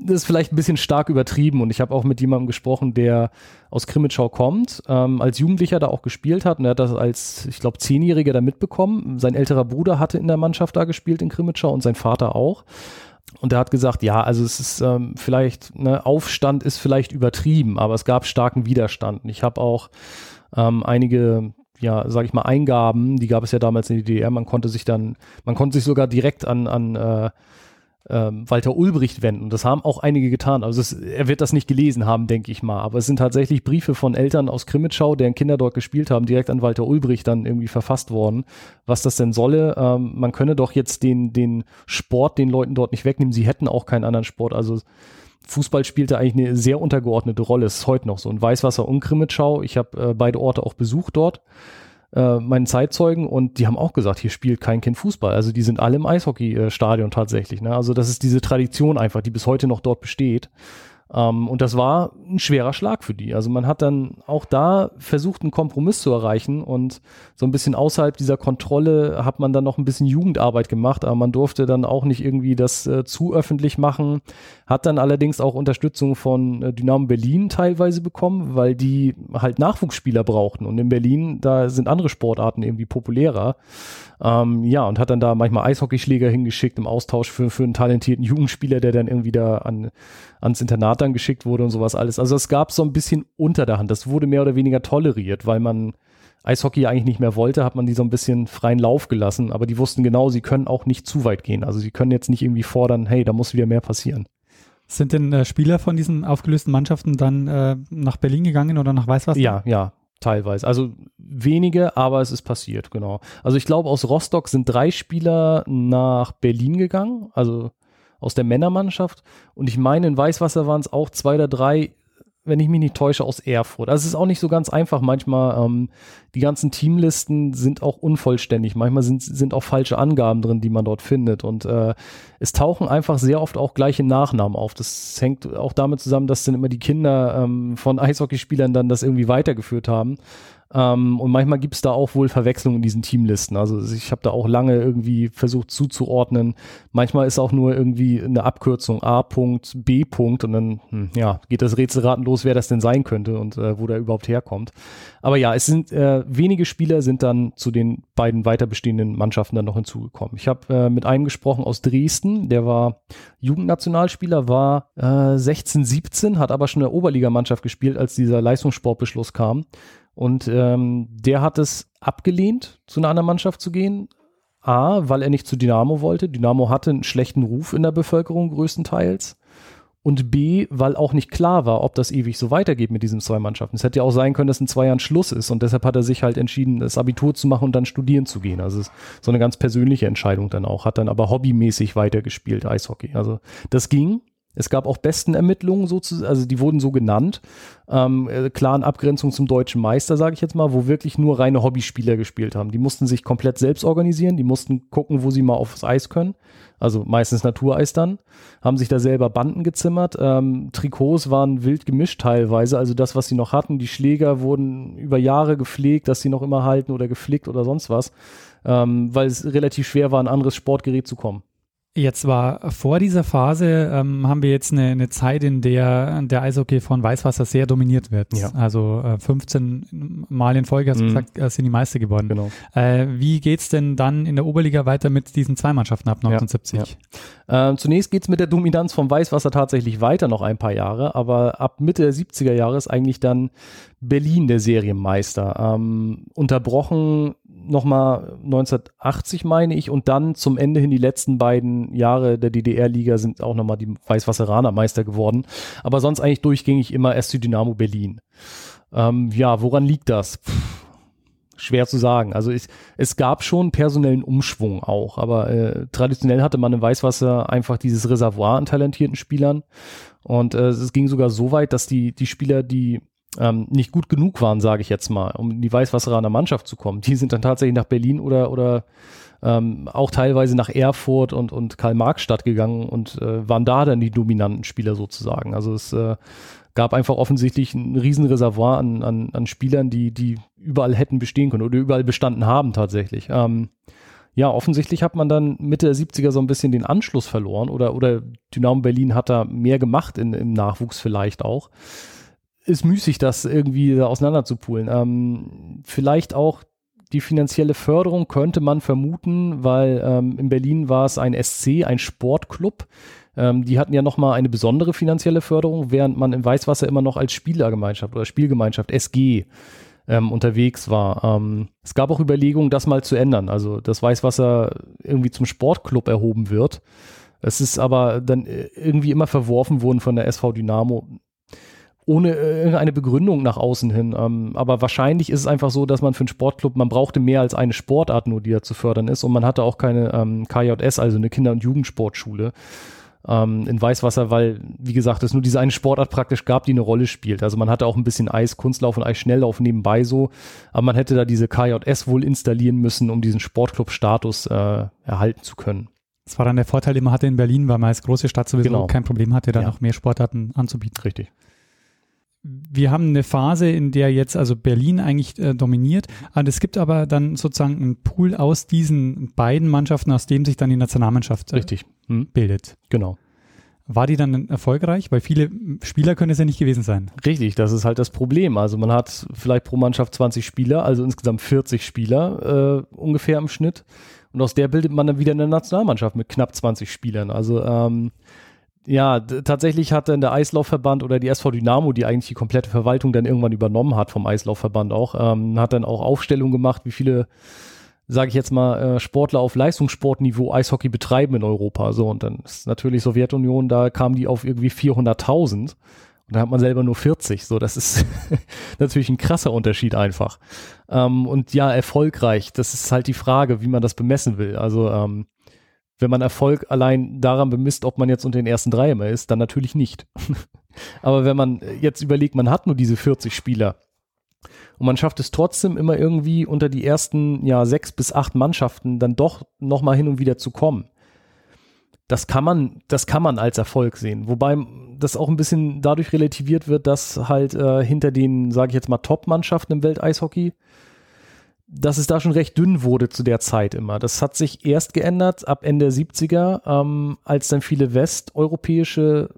das ist vielleicht ein bisschen stark übertrieben und ich habe auch mit jemandem gesprochen, der aus Krimitschau kommt, ähm, als Jugendlicher da auch gespielt hat und er hat das als, ich glaube, Zehnjähriger da mitbekommen. Sein älterer Bruder hatte in der Mannschaft da gespielt in Krimitschau und sein Vater auch. Und er hat gesagt, ja, also es ist ähm, vielleicht, ne, Aufstand ist vielleicht übertrieben, aber es gab starken Widerstand. Und ich habe auch ähm, einige ja, sage ich mal, Eingaben, die gab es ja damals in der DDR, man konnte sich dann, man konnte sich sogar direkt an, an äh, ähm, Walter Ulbricht wenden. Das haben auch einige getan. Also es, er wird das nicht gelesen haben, denke ich mal. Aber es sind tatsächlich Briefe von Eltern aus Krimitschau, deren Kinder dort gespielt haben, direkt an Walter Ulbricht dann irgendwie verfasst worden. Was das denn solle, ähm, man könne doch jetzt den, den Sport den Leuten dort nicht wegnehmen. Sie hätten auch keinen anderen Sport. Also Fußball spielte eigentlich eine sehr untergeordnete Rolle. Es ist heute noch so. Und Weißwasser und Krimitschau, ich habe äh, beide Orte auch besucht dort äh, meinen Zeitzeugen und die haben auch gesagt, hier spielt kein Kind Fußball. Also die sind alle im Eishockeystadion tatsächlich. Ne? Also das ist diese Tradition einfach, die bis heute noch dort besteht. Ähm, und das war ein schwerer Schlag für die. Also man hat dann auch da versucht, einen Kompromiss zu erreichen und so ein bisschen außerhalb dieser Kontrolle hat man dann noch ein bisschen Jugendarbeit gemacht, aber man durfte dann auch nicht irgendwie das äh, zu öffentlich machen, hat dann allerdings auch Unterstützung von äh, Dynamo Berlin teilweise bekommen, weil die halt Nachwuchsspieler brauchten und in Berlin, da sind andere Sportarten irgendwie populärer. Ähm, ja, und hat dann da manchmal Eishockeyschläger hingeschickt im Austausch für, für einen talentierten Jugendspieler, der dann irgendwie da an, ans Internat dann geschickt wurde und sowas alles. Also es gab so ein bisschen unter der Hand. Das wurde mehr oder weniger toleriert, weil man Eishockey eigentlich nicht mehr wollte, hat man die so ein bisschen freien Lauf gelassen. Aber die wussten genau, sie können auch nicht zu weit gehen. Also sie können jetzt nicht irgendwie fordern, hey, da muss wieder mehr passieren. Sind denn äh, Spieler von diesen aufgelösten Mannschaften dann äh, nach Berlin gegangen oder nach Weißwasser? Ja, ja. Teilweise. Also wenige, aber es ist passiert, genau. Also ich glaube, aus Rostock sind drei Spieler nach Berlin gegangen, also aus der Männermannschaft. Und ich meine, in Weißwasser waren es auch zwei oder drei wenn ich mich nicht täusche, aus Erfurt. Also es ist auch nicht so ganz einfach. Manchmal, ähm, die ganzen Teamlisten sind auch unvollständig. Manchmal sind, sind auch falsche Angaben drin, die man dort findet. Und äh, es tauchen einfach sehr oft auch gleiche Nachnamen auf. Das hängt auch damit zusammen, dass dann immer die Kinder ähm, von Eishockeyspielern dann das irgendwie weitergeführt haben. Ähm, und manchmal gibt es da auch wohl Verwechslungen in diesen Teamlisten. Also ich habe da auch lange irgendwie versucht zuzuordnen. Manchmal ist auch nur irgendwie eine Abkürzung A. B. und dann hm, ja, geht das Rätselraten los, wer das denn sein könnte und äh, wo der überhaupt herkommt. Aber ja, es sind äh, wenige Spieler sind dann zu den beiden weiter bestehenden Mannschaften dann noch hinzugekommen. Ich habe äh, mit einem gesprochen aus Dresden, der war Jugendnationalspieler, war äh, 16, 17, hat aber schon in der Oberligamannschaft gespielt, als dieser Leistungssportbeschluss kam. Und ähm, der hat es abgelehnt, zu einer anderen Mannschaft zu gehen. A, weil er nicht zu Dynamo wollte. Dynamo hatte einen schlechten Ruf in der Bevölkerung größtenteils. Und B, weil auch nicht klar war, ob das ewig so weitergeht mit diesen zwei Mannschaften. Es hätte ja auch sein können, dass in zwei Jahren Schluss ist und deshalb hat er sich halt entschieden, das Abitur zu machen und dann studieren zu gehen. Also so eine ganz persönliche Entscheidung dann auch. Hat dann aber hobbymäßig weitergespielt, Eishockey. Also das ging. Es gab auch besten Ermittlungen sozusagen, also die wurden so genannt, ähm, äh, klar in Abgrenzung zum deutschen Meister, sage ich jetzt mal, wo wirklich nur reine Hobbyspieler gespielt haben. Die mussten sich komplett selbst organisieren, die mussten gucken, wo sie mal aufs Eis können, also meistens Natureis dann, haben sich da selber Banden gezimmert, ähm, Trikots waren wild gemischt teilweise, also das, was sie noch hatten, die Schläger wurden über Jahre gepflegt, dass sie noch immer halten oder geflickt oder sonst was, ähm, weil es relativ schwer war, ein anderes Sportgerät zu kommen. Jetzt war vor dieser Phase ähm, haben wir jetzt eine, eine Zeit, in der der Eishockey von Weißwasser sehr dominiert wird. Ja. Also äh, 15 Mal in Folge, hast du mhm. gesagt, äh, sind die Meister geworden. Genau. Äh, wie geht's denn dann in der Oberliga weiter mit diesen zwei Mannschaften ab 1970? Ja, ja. Ähm, zunächst geht's mit der Dominanz vom Weißwasser tatsächlich weiter noch ein paar Jahre, aber ab Mitte der 70er Jahre ist eigentlich dann Berlin der Serienmeister. Ähm, unterbrochen nochmal 1980, meine ich, und dann zum Ende hin die letzten beiden Jahre der DDR-Liga sind auch nochmal die Weißwasseraner Meister geworden. Aber sonst eigentlich durchgängig immer SC Dynamo Berlin. Ähm, ja, woran liegt das? Pff, schwer zu sagen. Also es, es gab schon personellen Umschwung auch, aber äh, traditionell hatte man im Weißwasser einfach dieses Reservoir an talentierten Spielern. Und äh, es ging sogar so weit, dass die, die Spieler, die ähm, nicht gut genug waren, sage ich jetzt mal, um in die Weißwasseraner Mannschaft zu kommen. Die sind dann tatsächlich nach Berlin oder, oder ähm, auch teilweise nach Erfurt und, und Karl-Marx-Stadt gegangen und äh, waren da dann die dominanten Spieler sozusagen. Also es äh, gab einfach offensichtlich ein Riesenreservoir an, an, an Spielern, die, die überall hätten bestehen können oder überall bestanden haben tatsächlich. Ähm, ja, offensichtlich hat man dann Mitte der 70er so ein bisschen den Anschluss verloren oder, oder Dynamo Berlin hat da mehr gemacht in, im Nachwuchs vielleicht auch. Ist müßig, das irgendwie da auseinander zu poolen. Ähm, vielleicht auch die finanzielle Förderung könnte man vermuten, weil ähm, in Berlin war es ein SC, ein Sportclub. Ähm, die hatten ja nochmal eine besondere finanzielle Förderung, während man im Weißwasser immer noch als Spielergemeinschaft oder Spielgemeinschaft SG ähm, unterwegs war. Ähm, es gab auch Überlegungen, das mal zu ändern, also dass Weißwasser irgendwie zum Sportclub erhoben wird. Es ist aber dann äh, irgendwie immer verworfen worden von der SV Dynamo ohne äh, irgendeine Begründung nach außen hin. Ähm, aber wahrscheinlich ist es einfach so, dass man für einen Sportclub, man brauchte mehr als eine Sportart nur, die da zu fördern ist. Und man hatte auch keine ähm, KJS, also eine Kinder- und Jugendsportschule ähm, in Weißwasser, weil, wie gesagt, es nur diese eine Sportart praktisch gab, die eine Rolle spielt. Also man hatte auch ein bisschen Eis, Kunstlauf und Eisschnelllauf nebenbei so. Aber man hätte da diese KJS wohl installieren müssen, um diesen Sportclub-Status äh, erhalten zu können. Das war dann der Vorteil, den man hatte in Berlin, weil man als große Stadt sowieso genau. kein Problem hatte, da ja. noch mehr Sportarten anzubieten. Richtig wir haben eine Phase, in der jetzt also Berlin eigentlich äh, dominiert. Und es gibt aber dann sozusagen einen Pool aus diesen beiden Mannschaften, aus dem sich dann die Nationalmannschaft äh, Richtig. Hm. bildet. Genau. War die dann erfolgreich? Weil viele Spieler können es ja nicht gewesen sein. Richtig, das ist halt das Problem. Also man hat vielleicht pro Mannschaft 20 Spieler, also insgesamt 40 Spieler äh, ungefähr im Schnitt. Und aus der bildet man dann wieder eine Nationalmannschaft mit knapp 20 Spielern. Also ähm, ja, tatsächlich hat dann der Eislaufverband oder die SV Dynamo, die eigentlich die komplette Verwaltung dann irgendwann übernommen hat vom Eislaufverband auch, ähm, hat dann auch Aufstellung gemacht, wie viele, sage ich jetzt mal, äh, Sportler auf Leistungssportniveau Eishockey betreiben in Europa. So und dann ist natürlich Sowjetunion, da kamen die auf irgendwie 400.000 und da hat man selber nur 40. So, das ist natürlich ein krasser Unterschied einfach. Ähm, und ja, erfolgreich, das ist halt die Frage, wie man das bemessen will. Also ähm, wenn man Erfolg allein daran bemisst, ob man jetzt unter den ersten drei immer ist, dann natürlich nicht. Aber wenn man jetzt überlegt, man hat nur diese 40 Spieler und man schafft es trotzdem immer irgendwie unter die ersten ja sechs bis acht Mannschaften dann doch noch mal hin und wieder zu kommen. Das kann man, das kann man als Erfolg sehen. Wobei das auch ein bisschen dadurch relativiert wird, dass halt äh, hinter den, sage ich jetzt mal, Top-Mannschaften im Welteishockey dass es da schon recht dünn wurde zu der Zeit immer. Das hat sich erst geändert ab Ende der 70er, ähm, als dann viele westeuropäische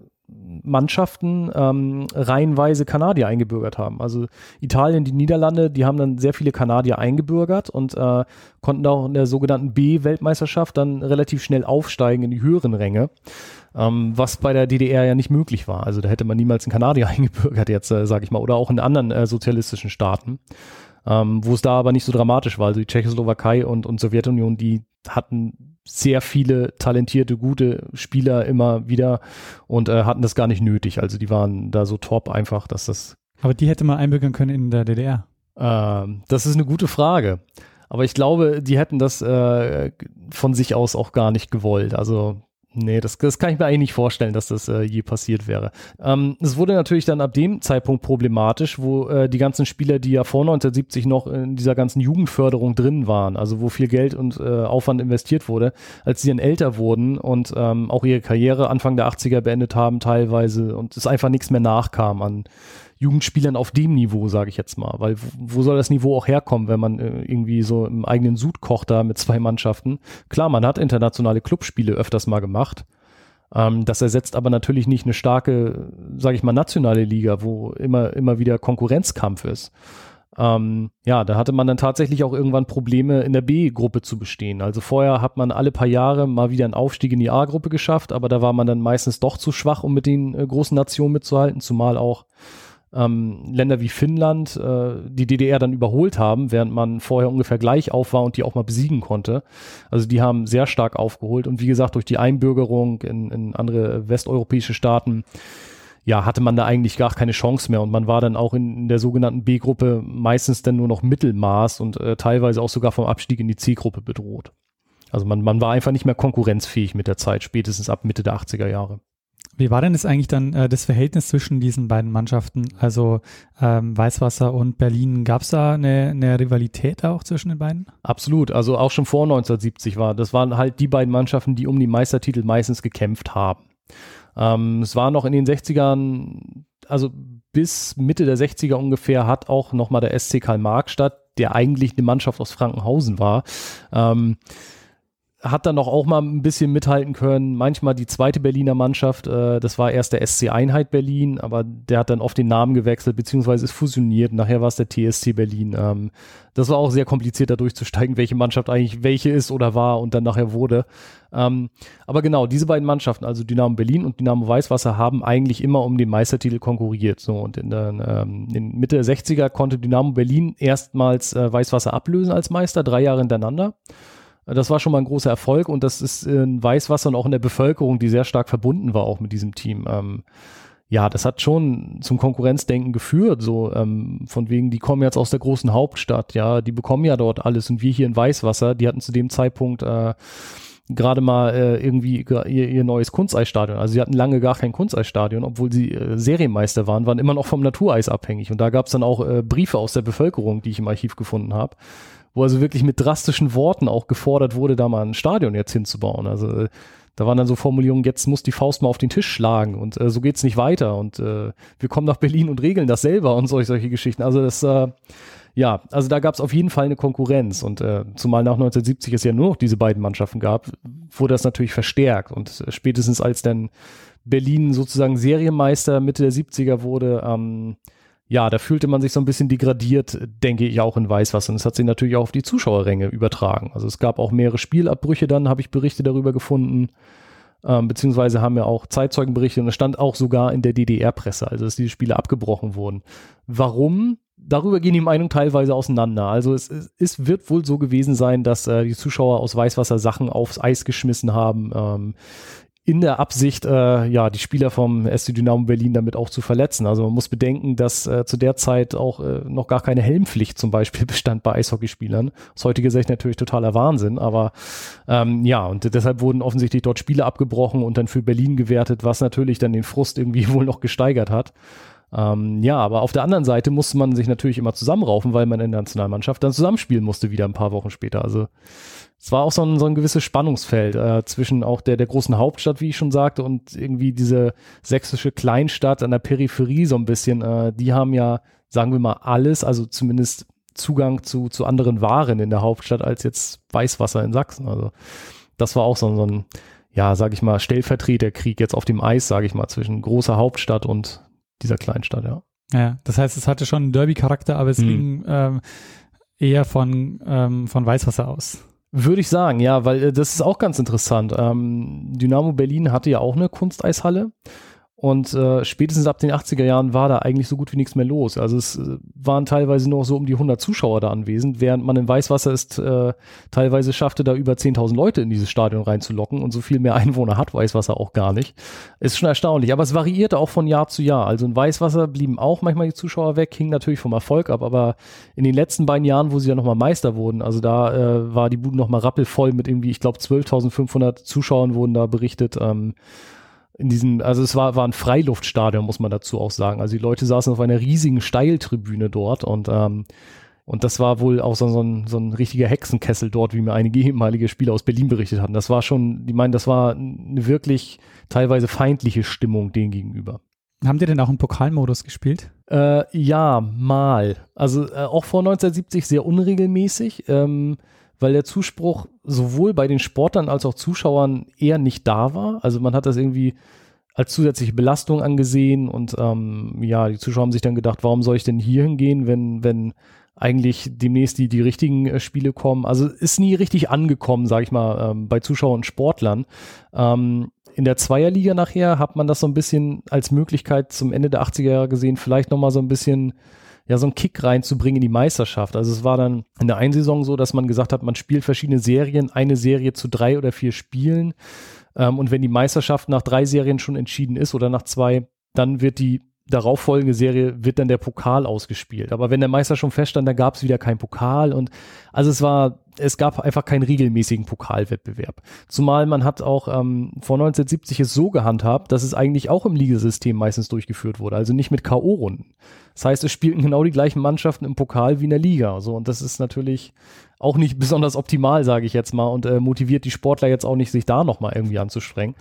Mannschaften ähm, reihenweise Kanadier eingebürgert haben. Also Italien, die Niederlande, die haben dann sehr viele Kanadier eingebürgert und äh, konnten auch in der sogenannten B-Weltmeisterschaft dann relativ schnell aufsteigen in die höheren Ränge, ähm, was bei der DDR ja nicht möglich war. Also da hätte man niemals einen Kanadier eingebürgert jetzt, äh, sage ich mal, oder auch in anderen äh, sozialistischen Staaten ähm, wo es da aber nicht so dramatisch war. Also die Tschechoslowakei und, und Sowjetunion, die hatten sehr viele talentierte, gute Spieler immer wieder und äh, hatten das gar nicht nötig. Also die waren da so top einfach, dass das. Aber die hätte man einbürgern können in der DDR. Ähm, das ist eine gute Frage. Aber ich glaube, die hätten das äh, von sich aus auch gar nicht gewollt. Also Nee, das, das kann ich mir eigentlich nicht vorstellen, dass das äh, je passiert wäre. Ähm, es wurde natürlich dann ab dem Zeitpunkt problematisch, wo äh, die ganzen Spieler, die ja vor 1970 noch in dieser ganzen Jugendförderung drin waren, also wo viel Geld und äh, Aufwand investiert wurde, als sie dann älter wurden und ähm, auch ihre Karriere Anfang der 80er beendet haben teilweise und es einfach nichts mehr nachkam an Jugendspielern auf dem Niveau, sage ich jetzt mal. Weil wo soll das Niveau auch herkommen, wenn man äh, irgendwie so im eigenen Sud kocht da mit zwei Mannschaften? Klar, man hat internationale Clubspiele öfters mal gemacht. Ähm, das ersetzt aber natürlich nicht eine starke, sage ich mal, nationale Liga, wo immer, immer wieder Konkurrenzkampf ist. Ähm, ja, da hatte man dann tatsächlich auch irgendwann Probleme in der B-Gruppe zu bestehen. Also vorher hat man alle paar Jahre mal wieder einen Aufstieg in die A-Gruppe geschafft, aber da war man dann meistens doch zu schwach, um mit den äh, großen Nationen mitzuhalten, zumal auch ähm, Länder wie Finnland äh, die DDR dann überholt haben, während man vorher ungefähr gleich auf war und die auch mal besiegen konnte. Also die haben sehr stark aufgeholt und wie gesagt, durch die Einbürgerung in, in andere westeuropäische Staaten ja, hatte man da eigentlich gar keine Chance mehr und man war dann auch in, in der sogenannten B-Gruppe meistens dann nur noch Mittelmaß und äh, teilweise auch sogar vom Abstieg in die C-Gruppe bedroht. Also man, man war einfach nicht mehr konkurrenzfähig mit der Zeit, spätestens ab Mitte der 80er Jahre. Wie war denn das eigentlich dann äh, das Verhältnis zwischen diesen beiden Mannschaften? Also ähm, Weißwasser und Berlin, gab es da eine, eine Rivalität auch zwischen den beiden? Absolut, also auch schon vor 1970 war. Das waren halt die beiden Mannschaften, die um die Meistertitel meistens gekämpft haben. Ähm, es war noch in den 60ern, also bis Mitte der 60er ungefähr hat auch nochmal der SC Karl Marx der eigentlich eine Mannschaft aus Frankenhausen war. Ähm, hat dann noch auch mal ein bisschen mithalten können. Manchmal die zweite Berliner Mannschaft, äh, das war erst der SC Einheit Berlin, aber der hat dann oft den Namen gewechselt, beziehungsweise ist fusioniert. Nachher war es der TSC Berlin. Ähm, das war auch sehr kompliziert, da durchzusteigen, welche Mannschaft eigentlich welche ist oder war und dann nachher wurde. Ähm, aber genau, diese beiden Mannschaften, also Dynamo Berlin und Dynamo Weißwasser, haben eigentlich immer um den Meistertitel konkurriert. So, und in, der, ähm, in Mitte der 60er konnte Dynamo Berlin erstmals äh, Weißwasser ablösen als Meister, drei Jahre hintereinander. Das war schon mal ein großer Erfolg und das ist in Weißwasser und auch in der Bevölkerung, die sehr stark verbunden war auch mit diesem Team. Ähm, ja, das hat schon zum Konkurrenzdenken geführt, so ähm, von wegen, die kommen jetzt aus der großen Hauptstadt, ja, die bekommen ja dort alles und wir hier in Weißwasser, die hatten zu dem Zeitpunkt äh, gerade mal äh, irgendwie ihr, ihr neues Kunsteisstadion. Also sie hatten lange gar kein Kunsteisstadion, obwohl sie äh, Serienmeister waren, waren immer noch vom Natureis abhängig. Und da gab es dann auch äh, Briefe aus der Bevölkerung, die ich im Archiv gefunden habe, wo also wirklich mit drastischen Worten auch gefordert wurde, da mal ein Stadion jetzt hinzubauen. Also äh, da waren dann so Formulierungen, jetzt muss die Faust mal auf den Tisch schlagen und äh, so geht's nicht weiter und äh, wir kommen nach Berlin und regeln das selber und solche, solche Geschichten. Also das, äh, ja, also da gab es auf jeden Fall eine Konkurrenz und äh, zumal nach 1970 es ja nur noch diese beiden Mannschaften gab, wurde das natürlich verstärkt und äh, spätestens als dann Berlin sozusagen Serienmeister Mitte der 70er wurde, ähm, ja, da fühlte man sich so ein bisschen degradiert, denke ich, auch in Weißwasser. Und es hat sich natürlich auch auf die Zuschauerränge übertragen. Also es gab auch mehrere Spielabbrüche dann, habe ich Berichte darüber gefunden. Ähm, beziehungsweise haben ja auch Zeitzeugenberichte und es stand auch sogar in der DDR-Presse, also dass diese Spiele abgebrochen wurden. Warum? Darüber gehen die Meinungen teilweise auseinander. Also es, es, es wird wohl so gewesen sein, dass äh, die Zuschauer aus Weißwasser Sachen aufs Eis geschmissen haben. Ähm, in der Absicht, äh, ja, die Spieler vom SC Dynamo Berlin damit auch zu verletzen. Also man muss bedenken, dass äh, zu der Zeit auch äh, noch gar keine Helmpflicht zum Beispiel bestand bei Eishockeyspielern. Aus heutiger Sicht natürlich totaler Wahnsinn, aber ähm, ja, und deshalb wurden offensichtlich dort Spiele abgebrochen und dann für Berlin gewertet, was natürlich dann den Frust irgendwie wohl noch gesteigert hat. Ähm, ja, aber auf der anderen Seite musste man sich natürlich immer zusammenraufen, weil man in der Nationalmannschaft dann zusammenspielen musste wieder ein paar Wochen später. Also es war auch so ein, so ein gewisses Spannungsfeld äh, zwischen auch der, der großen Hauptstadt, wie ich schon sagte, und irgendwie diese sächsische Kleinstadt an der Peripherie so ein bisschen. Äh, die haben ja, sagen wir mal, alles, also zumindest Zugang zu, zu anderen Waren in der Hauptstadt als jetzt Weißwasser in Sachsen. Also das war auch so, so ein, ja, sag ich mal, Stellvertreterkrieg jetzt auf dem Eis, sage ich mal, zwischen großer Hauptstadt und dieser Kleinstadt, ja. Ja, das heißt, es hatte schon einen Derby-Charakter, aber es hm. ging ähm, eher von, ähm, von Weißwasser aus. Würde ich sagen, ja, weil äh, das ist auch ganz interessant. Ähm, Dynamo Berlin hatte ja auch eine Kunsteishalle und äh, spätestens ab den 80er Jahren war da eigentlich so gut wie nichts mehr los. Also es äh, waren teilweise nur so um die 100 Zuschauer da anwesend, während man in Weißwasser ist, äh, teilweise schaffte, da über 10.000 Leute in dieses Stadion reinzulocken und so viel mehr Einwohner hat Weißwasser auch gar nicht. Ist schon erstaunlich, aber es variierte auch von Jahr zu Jahr. Also in Weißwasser blieben auch manchmal die Zuschauer weg, hing natürlich vom Erfolg ab, aber in den letzten beiden Jahren, wo sie ja nochmal Meister wurden, also da äh, war die Bude nochmal rappelvoll mit irgendwie, ich glaube 12.500 Zuschauern wurden da berichtet. Ähm, in diesem, also es war, war ein Freiluftstadion, muss man dazu auch sagen. Also die Leute saßen auf einer riesigen Steiltribüne dort und ähm, und das war wohl auch so, so, ein, so ein richtiger Hexenkessel dort, wie mir einige ehemalige Spieler aus Berlin berichtet hatten. Das war schon, die meinen, das war eine wirklich teilweise feindliche Stimmung denen gegenüber. Haben die denn auch einen Pokalmodus gespielt? Äh, ja, mal. Also äh, auch vor 1970 sehr unregelmäßig. Ähm, weil der Zuspruch sowohl bei den Sportlern als auch Zuschauern eher nicht da war. Also man hat das irgendwie als zusätzliche Belastung angesehen und ähm, ja, die Zuschauer haben sich dann gedacht, warum soll ich denn hier hingehen, wenn, wenn eigentlich demnächst die, die richtigen äh, Spiele kommen. Also ist nie richtig angekommen, sage ich mal, ähm, bei Zuschauern und Sportlern. Ähm, in der Zweierliga nachher hat man das so ein bisschen als Möglichkeit zum Ende der 80er Jahre gesehen, vielleicht nochmal so ein bisschen ja, so einen Kick reinzubringen in die Meisterschaft. Also es war dann in der einen Saison so, dass man gesagt hat, man spielt verschiedene Serien, eine Serie zu drei oder vier Spielen. Ähm, und wenn die Meisterschaft nach drei Serien schon entschieden ist oder nach zwei, dann wird die darauffolgende Serie wird dann der Pokal ausgespielt. Aber wenn der Meister schon feststand, dann gab es wieder keinen Pokal und also es war, es gab einfach keinen regelmäßigen Pokalwettbewerb. Zumal man hat auch ähm, vor 1970 es so gehandhabt, dass es eigentlich auch im Ligasystem meistens durchgeführt wurde, also nicht mit K.O.-Runden. Das heißt, es spielten genau die gleichen Mannschaften im Pokal wie in der Liga. So, und das ist natürlich auch nicht besonders optimal, sage ich jetzt mal, und äh, motiviert die Sportler jetzt auch nicht, sich da nochmal irgendwie anzustrengen.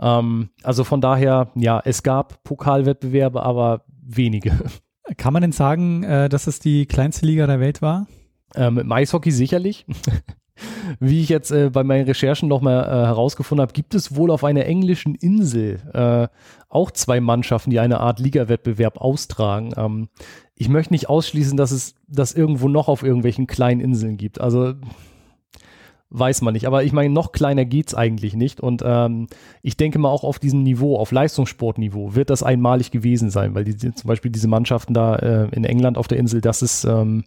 Ähm, also von daher, ja, es gab Pokalwettbewerbe, aber wenige. Kann man denn sagen, äh, dass es die kleinste Liga der Welt war? Ähm, Im Eishockey sicherlich. Wie ich jetzt äh, bei meinen Recherchen nochmal äh, herausgefunden habe, gibt es wohl auf einer englischen Insel äh, auch zwei Mannschaften, die eine Art Ligawettbewerb austragen. Ähm, ich möchte nicht ausschließen, dass es das irgendwo noch auf irgendwelchen kleinen Inseln gibt. Also weiß man nicht. Aber ich meine, noch kleiner geht's eigentlich nicht. Und ähm, ich denke mal auch auf diesem Niveau, auf Leistungssportniveau, wird das einmalig gewesen sein, weil die, zum Beispiel diese Mannschaften da äh, in England auf der Insel, das ist ähm,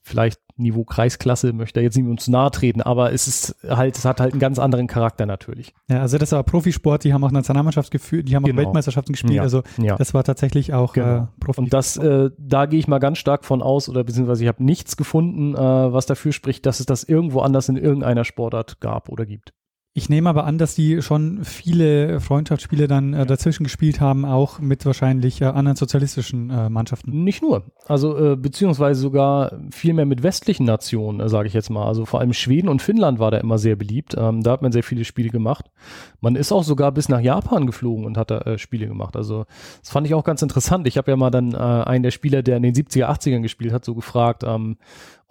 vielleicht Niveau Kreisklasse, möchte jetzt nicht zu nahe treten, aber es ist halt, es hat halt einen ganz anderen Charakter natürlich. Ja, also das war Profisport, die haben auch Nationalmannschaft geführt, die haben genau. auch Weltmeisterschaften gespielt, ja. also ja. das war tatsächlich auch genau. äh, Profi. Und das, äh, da gehe ich mal ganz stark von aus, oder beziehungsweise ich habe nichts gefunden, äh, was dafür spricht, dass es das irgendwo anders in irgendeiner Sportart gab oder gibt. Ich nehme aber an, dass die schon viele Freundschaftsspiele dann äh, dazwischen gespielt haben, auch mit wahrscheinlich äh, anderen sozialistischen äh, Mannschaften. Nicht nur. Also äh, beziehungsweise sogar viel mehr mit westlichen Nationen, äh, sage ich jetzt mal. Also vor allem Schweden und Finnland war da immer sehr beliebt. Ähm, da hat man sehr viele Spiele gemacht. Man ist auch sogar bis nach Japan geflogen und hat da äh, Spiele gemacht. Also das fand ich auch ganz interessant. Ich habe ja mal dann einen der Spieler, der in den 70er, 80ern gespielt hat, so gefragt, ähm,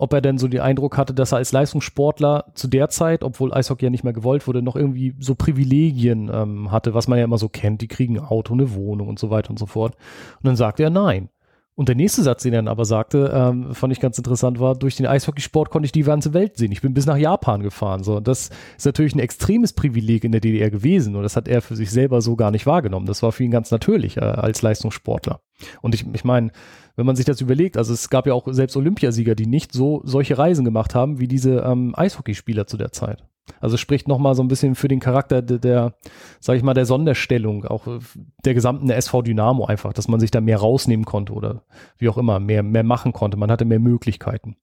ob er denn so den Eindruck hatte, dass er als Leistungssportler zu der Zeit, obwohl Eishockey ja nicht mehr gewollt wurde, noch irgendwie so Privilegien ähm, hatte, was man ja immer so kennt, die kriegen ein Auto, eine Wohnung und so weiter und so fort. Und dann sagte er nein. Und der nächste Satz, den er dann aber sagte, ähm, fand ich ganz interessant, war, durch den Eishockeysport konnte ich die ganze Welt sehen. Ich bin bis nach Japan gefahren. So. Und das ist natürlich ein extremes Privileg in der DDR gewesen. Und das hat er für sich selber so gar nicht wahrgenommen. Das war für ihn ganz natürlich äh, als Leistungssportler. Und ich, ich meine, wenn man sich das überlegt, also es gab ja auch selbst Olympiasieger, die nicht so solche Reisen gemacht haben wie diese ähm, Eishockeyspieler zu der Zeit. Also spricht nochmal so ein bisschen für den Charakter der, der sag ich mal, der Sonderstellung, auch äh, der gesamten SV Dynamo einfach, dass man sich da mehr rausnehmen konnte oder wie auch immer, mehr, mehr machen konnte. Man hatte mehr Möglichkeiten.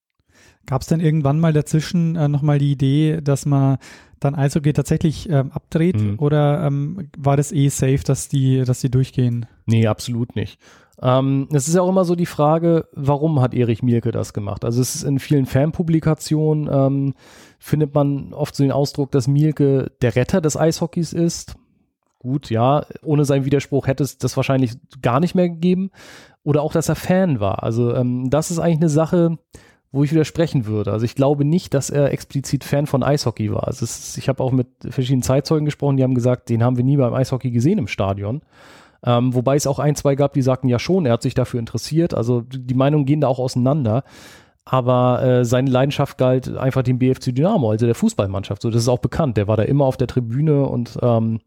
Gab es denn irgendwann mal dazwischen äh, nochmal die Idee, dass man dann Eishockey tatsächlich ähm, abdreht mhm. oder ähm, war das eh safe, dass die, dass die durchgehen? Nee, absolut nicht. Ähm, es ist ja auch immer so die Frage, warum hat Erich Mielke das gemacht? Also es ist in vielen Fanpublikationen ähm, findet man oft so den Ausdruck, dass Mielke der Retter des Eishockeys ist. Gut, ja, ohne seinen Widerspruch hätte es das wahrscheinlich gar nicht mehr gegeben. Oder auch, dass er Fan war. Also ähm, das ist eigentlich eine Sache, wo ich widersprechen würde. Also ich glaube nicht, dass er explizit Fan von Eishockey war. Also ist, ich habe auch mit verschiedenen Zeitzeugen gesprochen, die haben gesagt, den haben wir nie beim Eishockey gesehen im Stadion. Ähm, wobei es auch ein, zwei gab, die sagten, ja schon, er hat sich dafür interessiert. Also die Meinungen gehen da auch auseinander. Aber äh, seine Leidenschaft galt einfach dem BFC Dynamo, also der Fußballmannschaft. So, das ist auch bekannt. Der war da immer auf der Tribüne und ähm,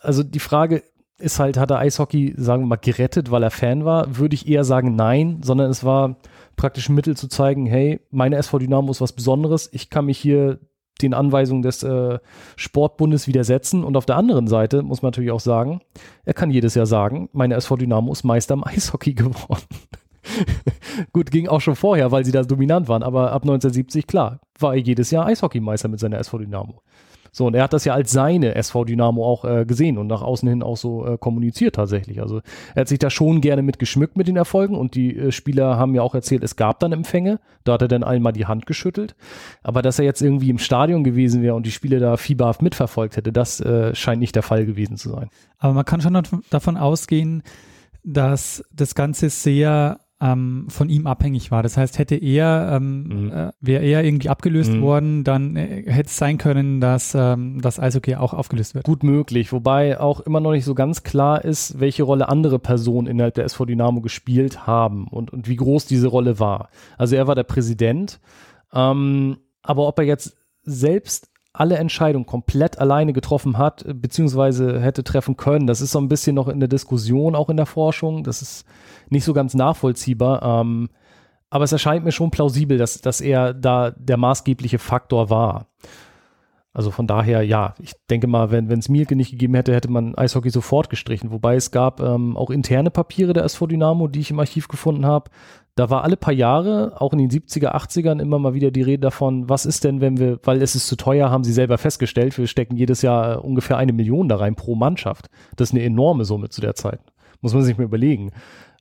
also die Frage ist halt, hat er Eishockey, sagen wir mal, gerettet, weil er Fan war? Würde ich eher sagen, nein, sondern es war praktisch ein Mittel zu zeigen, hey, meine SV Dynamo ist was Besonderes. Ich kann mich hier den Anweisungen des äh, Sportbundes widersetzen. Und auf der anderen Seite muss man natürlich auch sagen, er kann jedes Jahr sagen, meine SV Dynamo ist Meister im Eishockey geworden. Gut, ging auch schon vorher, weil sie da dominant waren, aber ab 1970, klar, war er jedes Jahr Eishockeymeister mit seiner SV Dynamo. So, und er hat das ja als seine SV Dynamo auch äh, gesehen und nach außen hin auch so äh, kommuniziert tatsächlich. Also er hat sich da schon gerne mit geschmückt mit den Erfolgen und die äh, Spieler haben ja auch erzählt, es gab dann Empfänge, da hat er dann allen mal die Hand geschüttelt. Aber dass er jetzt irgendwie im Stadion gewesen wäre und die Spiele da fieberhaft mitverfolgt hätte, das äh, scheint nicht der Fall gewesen zu sein. Aber man kann schon davon ausgehen, dass das Ganze sehr ähm, von ihm abhängig war. Das heißt, hätte er, ähm, mhm. äh, wäre er irgendwie abgelöst mhm. worden, dann äh, hätte es sein können, dass ähm, das Eishockey auch aufgelöst wird. Gut möglich, wobei auch immer noch nicht so ganz klar ist, welche Rolle andere Personen innerhalb der SV Dynamo gespielt haben und, und wie groß diese Rolle war. Also er war der Präsident, ähm, aber ob er jetzt selbst alle Entscheidungen komplett alleine getroffen hat, beziehungsweise hätte treffen können. Das ist so ein bisschen noch in der Diskussion, auch in der Forschung. Das ist nicht so ganz nachvollziehbar. Ähm, aber es erscheint mir schon plausibel, dass, dass er da der maßgebliche Faktor war. Also von daher, ja, ich denke mal, wenn es Mielke nicht gegeben hätte, hätte man Eishockey sofort gestrichen. Wobei es gab ähm, auch interne Papiere der SV Dynamo, die ich im Archiv gefunden habe. Da war alle paar Jahre, auch in den 70er, 80ern, immer mal wieder die Rede davon, was ist denn, wenn wir, weil es ist zu teuer, haben sie selber festgestellt, wir stecken jedes Jahr äh, ungefähr eine Million da rein pro Mannschaft. Das ist eine enorme Summe zu der Zeit. Muss man sich mal überlegen.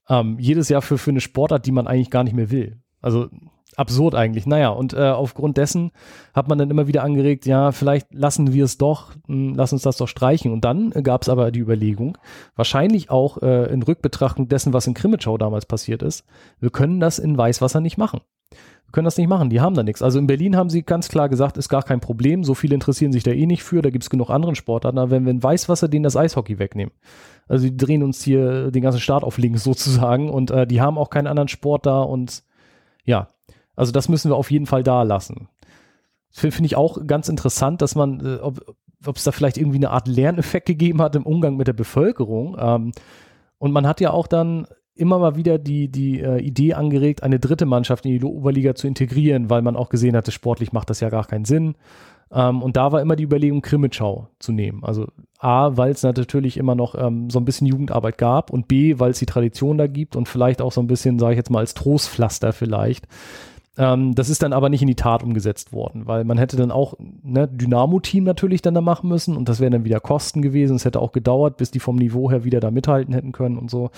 Ähm, jedes Jahr für, für eine Sportart, die man eigentlich gar nicht mehr will. Also absurd eigentlich. Naja, und äh, aufgrund dessen hat man dann immer wieder angeregt, ja, vielleicht lassen wir es doch, mh, hm, lass uns das doch streichen. Und dann äh, gab es aber die Überlegung, wahrscheinlich auch äh, in Rückbetrachtung dessen, was in Krimitschau damals passiert ist, wir können das in Weißwasser nicht machen. Können das nicht machen, die haben da nichts. Also in Berlin haben sie ganz klar gesagt, ist gar kein Problem, so viele interessieren sich da eh nicht für, da gibt es genug anderen Sportarten, aber wenn wir in Weißwasser denen das Eishockey wegnehmen, also die drehen uns hier den ganzen Staat auf links sozusagen und äh, die haben auch keinen anderen Sport da und ja, also das müssen wir auf jeden Fall da lassen. Finde find ich auch ganz interessant, dass man, äh, ob es da vielleicht irgendwie eine Art Lerneffekt gegeben hat im Umgang mit der Bevölkerung. Ähm, und man hat ja auch dann immer mal wieder die, die äh, Idee angeregt, eine dritte Mannschaft in die Oberliga zu integrieren, weil man auch gesehen hatte, sportlich macht das ja gar keinen Sinn. Ähm, und da war immer die Überlegung, Krimitschau zu nehmen. Also A, weil es natürlich immer noch ähm, so ein bisschen Jugendarbeit gab und B, weil es die Tradition da gibt und vielleicht auch so ein bisschen, sage ich jetzt mal, als Trostpflaster vielleicht ähm, das ist dann aber nicht in die Tat umgesetzt worden, weil man hätte dann auch ne, Dynamo-Team natürlich dann da machen müssen und das wären dann wieder Kosten gewesen. Es hätte auch gedauert, bis die vom Niveau her wieder da mithalten hätten können und so.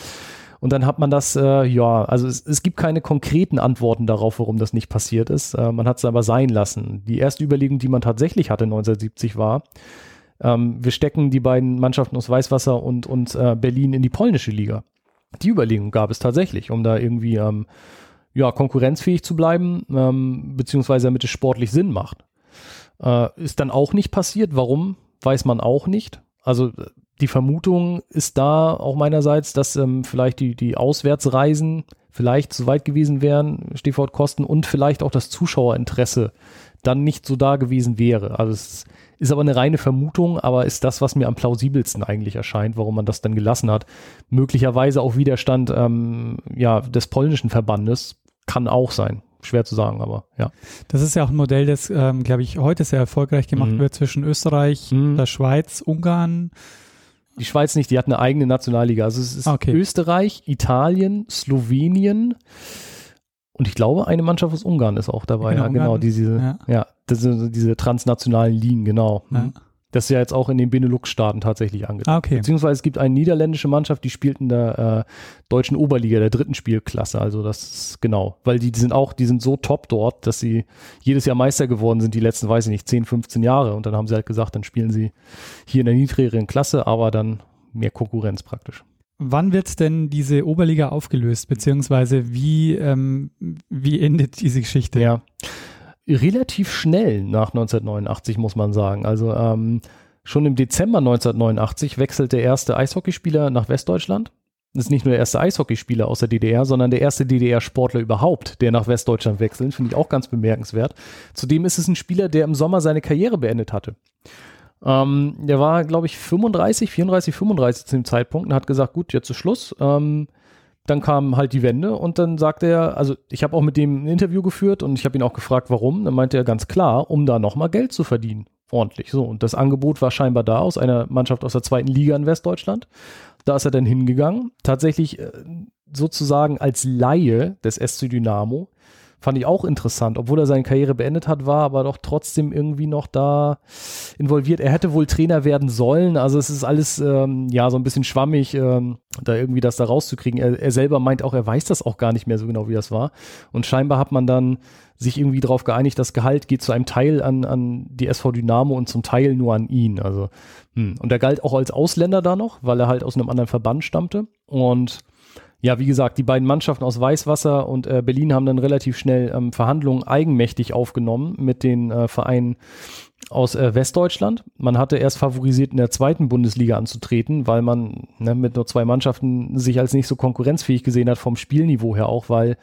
Und dann hat man das, äh, ja, also es, es gibt keine konkreten Antworten darauf, warum das nicht passiert ist. Äh, man hat es aber sein lassen. Die erste Überlegung, die man tatsächlich hatte 1970 war, ähm, wir stecken die beiden Mannschaften aus Weißwasser und, und äh, Berlin in die polnische Liga. Die Überlegung gab es tatsächlich, um da irgendwie ähm, ja, konkurrenzfähig zu bleiben, ähm, beziehungsweise damit es sportlich Sinn macht. Äh, ist dann auch nicht passiert. Warum, weiß man auch nicht. Also die Vermutung ist da auch meinerseits, dass ähm, vielleicht die, die Auswärtsreisen vielleicht zu weit gewesen wären, Stichwort Kosten, und vielleicht auch das Zuschauerinteresse dann nicht so da gewesen wäre. Also es ist aber eine reine Vermutung, aber ist das, was mir am plausibelsten eigentlich erscheint, warum man das dann gelassen hat. Möglicherweise auch Widerstand ähm, ja, des polnischen Verbandes, kann auch sein. Schwer zu sagen, aber ja. Das ist ja auch ein Modell, das, ähm, glaube ich, heute sehr erfolgreich gemacht mhm. wird zwischen Österreich, mhm. der Schweiz, Ungarn. Die Schweiz nicht, die hat eine eigene Nationalliga. Also es ist okay. Österreich, Italien, Slowenien und ich glaube, eine Mannschaft aus Ungarn ist auch dabei. Genau, ja, genau diese, ja. ja diese, diese transnationalen Ligen, genau. Ja. Das ist ja jetzt auch in den Benelux-Staaten tatsächlich angetan. Ah, okay. Beziehungsweise es gibt eine niederländische Mannschaft, die spielt in der äh, deutschen Oberliga, der dritten Spielklasse. Also das ist genau, weil die, die sind auch, die sind so top dort, dass sie jedes Jahr Meister geworden sind, die letzten, weiß ich nicht, 10, 15 Jahre. Und dann haben sie halt gesagt, dann spielen sie hier in der niedrigeren Klasse, aber dann mehr Konkurrenz praktisch. Wann wird denn diese Oberliga aufgelöst, beziehungsweise wie, ähm, wie endet diese Geschichte? Ja relativ schnell nach 1989, muss man sagen. Also ähm, schon im Dezember 1989 wechselt der erste Eishockeyspieler nach Westdeutschland. Das ist nicht nur der erste Eishockeyspieler aus der DDR, sondern der erste DDR-Sportler überhaupt, der nach Westdeutschland wechselt. Finde ich auch ganz bemerkenswert. Zudem ist es ein Spieler, der im Sommer seine Karriere beendet hatte. Ähm, der war, glaube ich, 35, 34, 35 zu dem Zeitpunkt und hat gesagt, gut, jetzt ist Schluss. Ähm, dann kam halt die Wende und dann sagte er, also ich habe auch mit dem ein Interview geführt und ich habe ihn auch gefragt, warum. Dann meinte er ganz klar, um da nochmal Geld zu verdienen. Ordentlich. So. Und das Angebot war scheinbar da aus einer Mannschaft aus der zweiten Liga in Westdeutschland. Da ist er dann hingegangen. Tatsächlich äh, sozusagen als Laie des SC Dynamo Fand ich auch interessant, obwohl er seine Karriere beendet hat, war aber doch trotzdem irgendwie noch da involviert. Er hätte wohl Trainer werden sollen. Also es ist alles ähm, ja so ein bisschen schwammig, ähm, da irgendwie das da rauszukriegen. Er, er selber meint auch, er weiß das auch gar nicht mehr so genau, wie das war. Und scheinbar hat man dann sich irgendwie darauf geeinigt, das Gehalt geht zu einem Teil an, an die SV Dynamo und zum Teil nur an ihn. Also, hm. Und er galt auch als Ausländer da noch, weil er halt aus einem anderen Verband stammte. Und ja, wie gesagt, die beiden Mannschaften aus Weißwasser und äh, Berlin haben dann relativ schnell ähm, Verhandlungen eigenmächtig aufgenommen mit den äh, Vereinen aus äh, Westdeutschland. Man hatte erst favorisiert, in der zweiten Bundesliga anzutreten, weil man ne, mit nur zwei Mannschaften sich als nicht so konkurrenzfähig gesehen hat vom Spielniveau her auch, weil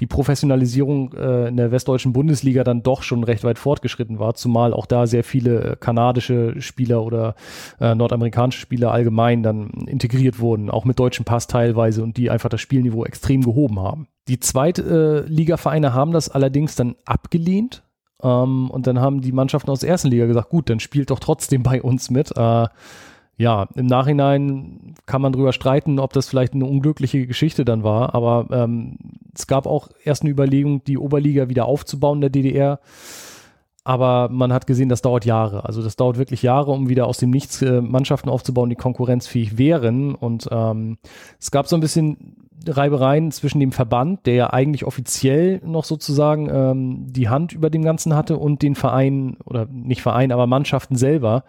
die Professionalisierung äh, in der westdeutschen Bundesliga dann doch schon recht weit fortgeschritten war, zumal auch da sehr viele äh, kanadische Spieler oder äh, nordamerikanische Spieler allgemein dann integriert wurden, auch mit deutschem Pass teilweise und die einfach das Spielniveau extrem gehoben haben. Die Zweitligavereine äh, haben das allerdings dann abgelehnt Ähm, und dann haben die Mannschaften aus der ersten Liga gesagt, gut, dann spielt doch trotzdem bei uns mit. Äh, ja, im Nachhinein kann man drüber streiten, ob das vielleicht eine unglückliche Geschichte dann war, aber ähm, es gab auch erst eine Überlegung, die Oberliga wieder aufzubauen in der DDR. Aber man hat gesehen, das dauert Jahre. Also das dauert wirklich Jahre, um wieder aus dem Nichts äh, Mannschaften aufzubauen, die konkurrenzfähig wären. Und ähm, es gab so ein bisschen Reibereien zwischen dem Verband, der ja eigentlich offiziell noch sozusagen ähm, die Hand über dem Ganzen hatte, und den Verein, oder nicht Verein, aber Mannschaften selber.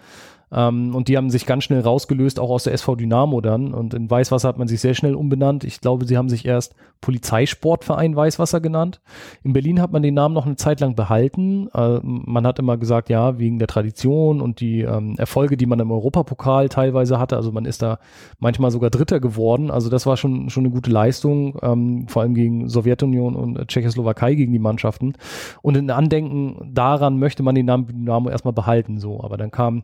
Ähm, und die haben sich ganz schnell rausgelöst, auch aus der SV Dynamo dann. Und in Weißwasser hat man sich sehr schnell umbenannt. Ich glaube, sie haben sich erst Polizeisportverein Weißwasser genannt. In Berlin hat man den Namen noch eine Zeit lang behalten. Äh, man hat immer gesagt, ja, wegen der Tradition und die ähm, Erfolge, die man im Europapokal teilweise hatte. Also man ist da manchmal sogar Dritter geworden. Also das war schon, schon eine gute Leistung, ähm, vor allem gegen Sowjetunion und Tschechoslowakei gegen die Mannschaften. Und in Andenken daran möchte man den Namen Dynamo erstmal behalten, so. Aber dann kam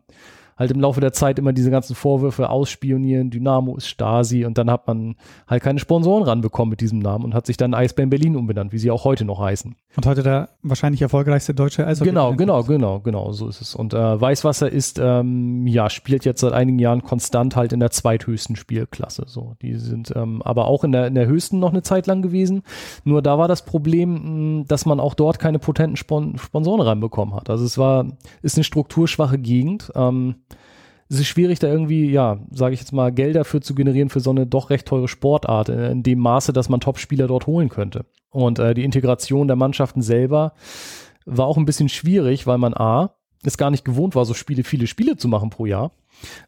halt im Laufe der Zeit immer diese ganzen Vorwürfe ausspionieren, Dynamo ist Stasi und dann hat man halt keine Sponsoren ranbekommen mit diesem Namen und hat sich dann Eisbären Berlin umbenannt, wie sie auch heute noch heißen. Und heute der wahrscheinlich erfolgreichste deutsche Eishockey. Genau, genau, genau, genau, so ist es. Und äh, Weißwasser ist, ähm, ja, spielt jetzt seit einigen Jahren konstant halt in der zweithöchsten Spielklasse. So, die sind ähm, aber auch in der, in der höchsten noch eine Zeit lang gewesen. Nur da war das Problem, mh, dass man auch dort keine potenten Spon Sponsoren reinbekommen hat. Also es war, ist eine strukturschwache Gegend. Ähm, es ist schwierig, da irgendwie, ja, sage ich jetzt mal, Gelder für zu generieren für so eine doch recht teure Sportart, in, in dem Maße, dass man Top-Spieler dort holen könnte. Und äh, die Integration der Mannschaften selber war auch ein bisschen schwierig, weil man A, es gar nicht gewohnt war, so Spiele, viele Spiele zu machen pro Jahr.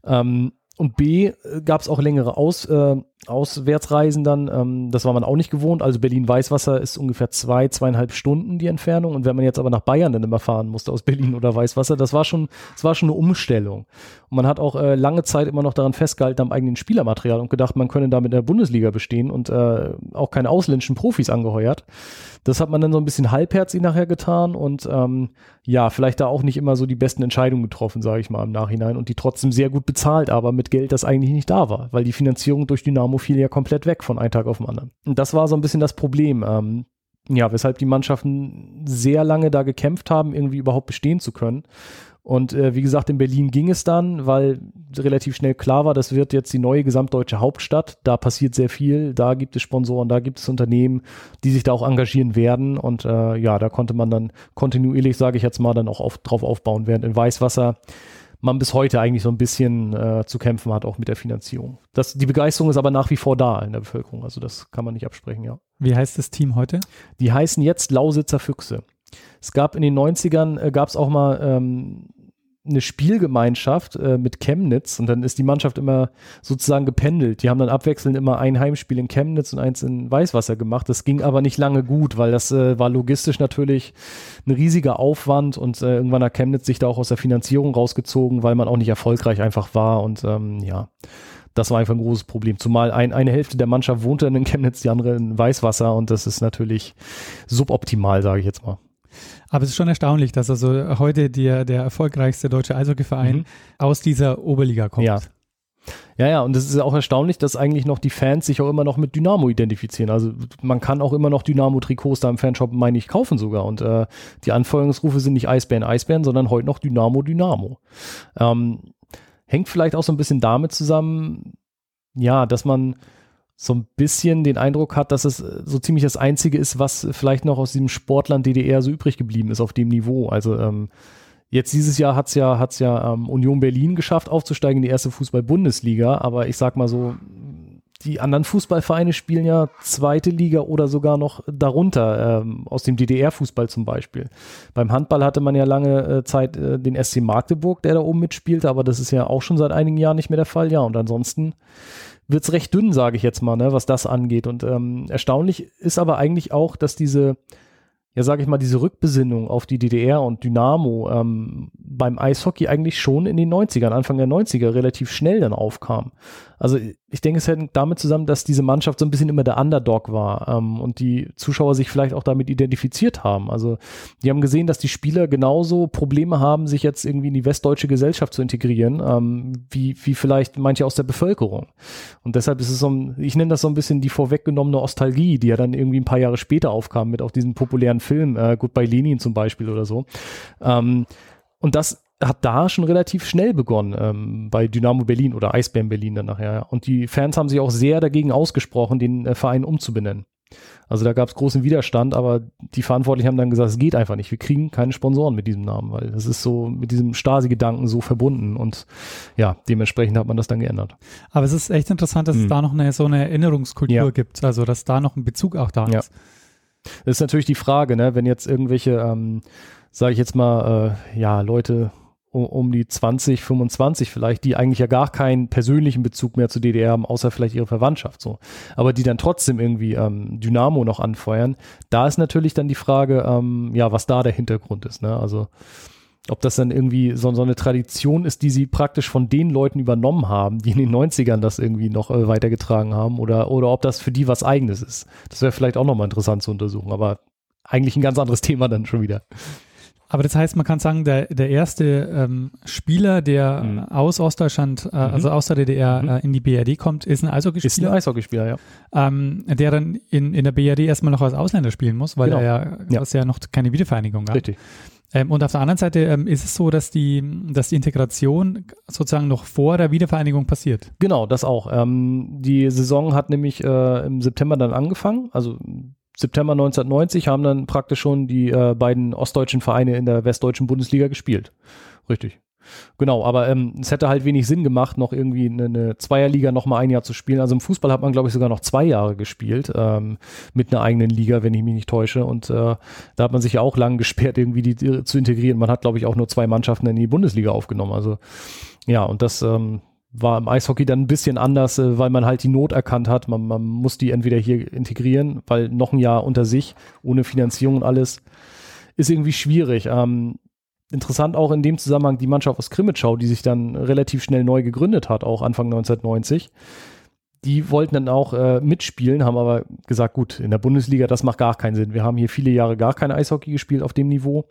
Ähm, und B, äh, gab es auch längere Aus, äh, Auswärtsreisen dann. Ähm, das war man auch nicht gewohnt. Also Berlin-Weißwasser ist ungefähr zwei, zweieinhalb Stunden die Entfernung. Und wenn man jetzt aber nach Bayern dann immer fahren musste aus Berlin oder Weißwasser, das war schon, das war schon eine Umstellung. Und man hat auch äh, lange Zeit immer noch daran festgehalten am eigenen Spielermaterial und gedacht, man könne damit in der Bundesliga bestehen und äh, auch keine ausländischen Profis angeheuert. Das hat man dann so ein bisschen halbherzig nachher getan und ähm, ja, vielleicht da auch nicht immer so die besten Entscheidungen getroffen, sage ich mal im Nachhinein und die trotzdem sehr gut bezahlt, aber mit Geld, das eigentlich nicht da war, weil die Finanzierung durch Dynamo ja komplett weg von einem Tag auf den anderen. Und das war so ein bisschen das Problem. Ähm, ja, weshalb die Mannschaften sehr lange da gekämpft haben, irgendwie überhaupt bestehen zu können. Und äh, wie gesagt, in Berlin ging es dann, weil relativ schnell klar war, das wird jetzt die neue gesamtdeutsche Hauptstadt. Da passiert sehr viel, da gibt es Sponsoren, da gibt es Unternehmen, die sich da auch engagieren werden. Und äh, ja, da konnte man dann kontinuierlich, sage ich jetzt mal, dann auch auf, drauf aufbauen, während in Weißwasser man bis heute eigentlich so ein bisschen äh, zu kämpfen hat, auch mit der Finanzierung. Das, die Begeisterung ist aber nach wie vor da in der Bevölkerung. Also das kann man nicht absprechen, ja. Wie heißt das Team heute? Die heißen jetzt Lausitzer Füchse. Es gab in den 90ern, äh, gab es auch mal ähm, eine Spielgemeinschaft äh, mit Chemnitz und dann ist die Mannschaft immer sozusagen gependelt. Die haben dann abwechselnd immer ein Heimspiel in Chemnitz und eins in Weißwasser gemacht. Das ging aber nicht lange gut, weil das äh, war logistisch natürlich ein riesiger Aufwand und äh, irgendwann hat Chemnitz sich da auch aus der Finanzierung rausgezogen, weil man auch nicht erfolgreich einfach war und ähm, ja. Das war einfach ein großes Problem. Zumal ein, eine Hälfte der Mannschaft wohnte in Chemnitz, die andere in Weißwasser und das ist natürlich suboptimal, sage ich jetzt mal. Aber es ist schon erstaunlich, dass also heute der, der erfolgreichste deutsche Eishockeyverein mhm. aus dieser Oberliga kommt. Ja. Ja, ja, und es ist auch erstaunlich, dass eigentlich noch die Fans sich auch immer noch mit Dynamo identifizieren. Also man kann auch immer noch Dynamo-Trikots da im Fanshop, meine ich, kaufen sogar. Und äh, die Anfeuerungsrufe sind nicht Eisbären, Eisbären, sondern heute noch Dynamo, Dynamo. Ähm, hängt vielleicht auch so ein bisschen damit zusammen, ja, dass man so ein bisschen den Eindruck hat, dass es äh, so ziemlich das Einzige ist, was vielleicht noch aus diesem Sportland DDR so übrig geblieben ist auf dem Niveau. Also ähm, jetzt dieses Jahr hat's ja, hat's ja ähm, Union Berlin geschafft, aufzusteigen in die erste Fußball-Bundesliga, aber ich sag mal so, die anderen Fußballvereine spielen ja zweite Liga oder sogar noch darunter, ähm, aus dem DDR-Fußball zum Beispiel. Beim Handball hatte man ja lange äh, Zeit äh, den SC Magdeburg, der da oben mitspielte, aber das ist ja auch schon seit einigen Jahren nicht mehr der Fall. Ja, und ansonsten wird's recht dünn, sage ich jetzt mal, ne, was das angeht. Und ähm, erstaunlich ist aber eigentlich auch, dass diese, ja, sage ich mal, diese Rückbesinnung auf die DDR und Dynamo ähm, beim Eishockey eigentlich schon in den 90ern, Anfang der 90er relativ schnell dann aufkam. Also ich denke, es hängt damit zusammen, dass diese Mannschaft so ein bisschen immer der Underdog war ähm, und die Zuschauer sich vielleicht auch damit identifiziert haben. Also die haben gesehen, dass die Spieler genauso Probleme haben, sich jetzt irgendwie in die westdeutsche Gesellschaft zu integrieren, ähm, wie, wie vielleicht manche aus der Bevölkerung. Und deshalb ist es so ein, ich nenne das so ein bisschen die vorweggenommene Nostalgie, die ja dann irgendwie ein paar Jahre später aufkam mit auch diesem populären Film, äh, Goodbye Lenin zum Beispiel oder so. Ähm, und das hat da schon relativ schnell begonnen ähm, bei Dynamo Berlin oder Eisbären Berlin dann nachher. Ja. Und die Fans haben sich auch sehr dagegen ausgesprochen, den äh, Verein umzubenennen. Also da gab es großen Widerstand, aber die Verantwortlichen haben dann gesagt, es geht einfach nicht. Wir kriegen keine Sponsoren mit diesem Namen, weil das ist so mit diesem Stasi-Gedanken so verbunden und ja, dementsprechend hat man das dann geändert. Aber es ist echt interessant, dass mhm. es da noch eine, so eine Erinnerungskultur ja. gibt, also dass da noch ein Bezug auch da ja. ist. Das ist natürlich die Frage, ne? wenn jetzt irgendwelche, ähm, sage ich jetzt mal, äh, ja, Leute um, die 20, 25 vielleicht, die eigentlich ja gar keinen persönlichen Bezug mehr zur DDR haben, außer vielleicht ihre Verwandtschaft so. Aber die dann trotzdem irgendwie ähm, Dynamo noch anfeuern. Da ist natürlich dann die Frage, ähm, ja, was da der Hintergrund ist. Ne? Also ob das dann irgendwie so, so eine Tradition ist, die sie praktisch von den Leuten übernommen haben, die in den 90ern das irgendwie noch äh, weitergetragen haben, oder, oder ob das für die was eigenes ist. Das wäre vielleicht auch nochmal interessant zu untersuchen, aber eigentlich ein ganz anderes Thema dann schon wieder. Aber das heißt, man kann sagen, der, der erste ähm, Spieler, der mhm. aus Ostdeutschland, äh, mhm. also aus der DDR mhm. äh, in die BRD kommt, ist ein Eishockeyspieler. Ist ein Eishockeyspieler, ja. Ähm, der dann in, in der BRD erstmal noch als Ausländer spielen muss, weil genau. er ja, ja. Das ja noch keine Wiedervereinigung gab. Richtig. Ähm, und auf der anderen Seite ähm, ist es so, dass die, dass die Integration sozusagen noch vor der Wiedervereinigung passiert. Genau, das auch. Ähm, die Saison hat nämlich äh, im September dann angefangen, also September 1990 haben dann praktisch schon die äh, beiden ostdeutschen Vereine in der westdeutschen Bundesliga gespielt. Richtig. Genau, aber ähm, es hätte halt wenig Sinn gemacht, noch irgendwie eine, eine Zweierliga noch mal ein Jahr zu spielen. Also im Fußball hat man, glaube ich, sogar noch zwei Jahre gespielt ähm, mit einer eigenen Liga, wenn ich mich nicht täusche. Und äh, da hat man sich ja auch lang gesperrt, irgendwie die, die zu integrieren. Man hat, glaube ich, auch nur zwei Mannschaften in die Bundesliga aufgenommen. Also ja, und das ähm, war im Eishockey dann ein bisschen anders, äh, weil man halt die Not erkannt hat. Man, man muss die entweder hier integrieren, weil noch ein Jahr unter sich, ohne Finanzierung und alles, ist irgendwie schwierig. Ähm, interessant auch in dem Zusammenhang die Mannschaft aus Krimitschau, die sich dann relativ schnell neu gegründet hat, auch Anfang 1990. Die wollten dann auch äh, mitspielen, haben aber gesagt, gut, in der Bundesliga, das macht gar keinen Sinn. Wir haben hier viele Jahre gar kein Eishockey gespielt auf dem Niveau.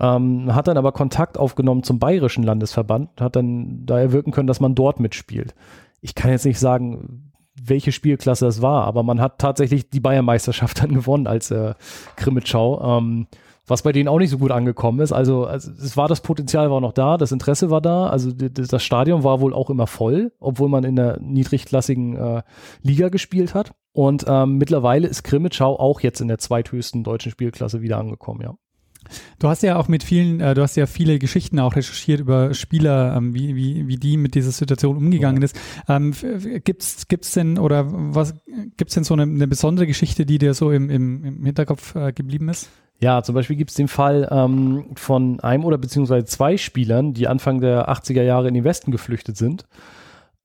Ähm, hat dann aber Kontakt aufgenommen zum bayerischen Landesverband, hat dann da erwirken können, dass man dort mitspielt. Ich kann jetzt nicht sagen, welche Spielklasse es war, aber man hat tatsächlich die Bayernmeisterschaft dann gewonnen als äh, Krimitschau, ähm, was bei denen auch nicht so gut angekommen ist. Also, also es war das Potenzial war noch da, das Interesse war da, also das Stadion war wohl auch immer voll, obwohl man in der niedrigklassigen äh, Liga gespielt hat. Und ähm, mittlerweile ist Krimitschau auch jetzt in der zweithöchsten deutschen Spielklasse wieder angekommen, ja. Du hast ja auch mit vielen, äh, du hast ja viele Geschichten auch recherchiert über Spieler, ähm, wie, wie, wie die mit dieser Situation umgegangen ist. Ähm, gibt's, gibt's denn oder was gibt's denn so eine, eine besondere Geschichte, die dir so im, im, im Hinterkopf äh, geblieben ist? Ja, zum Beispiel gibt es den Fall ähm, von einem oder beziehungsweise zwei Spielern, die Anfang der 80er Jahre in den Westen geflüchtet sind,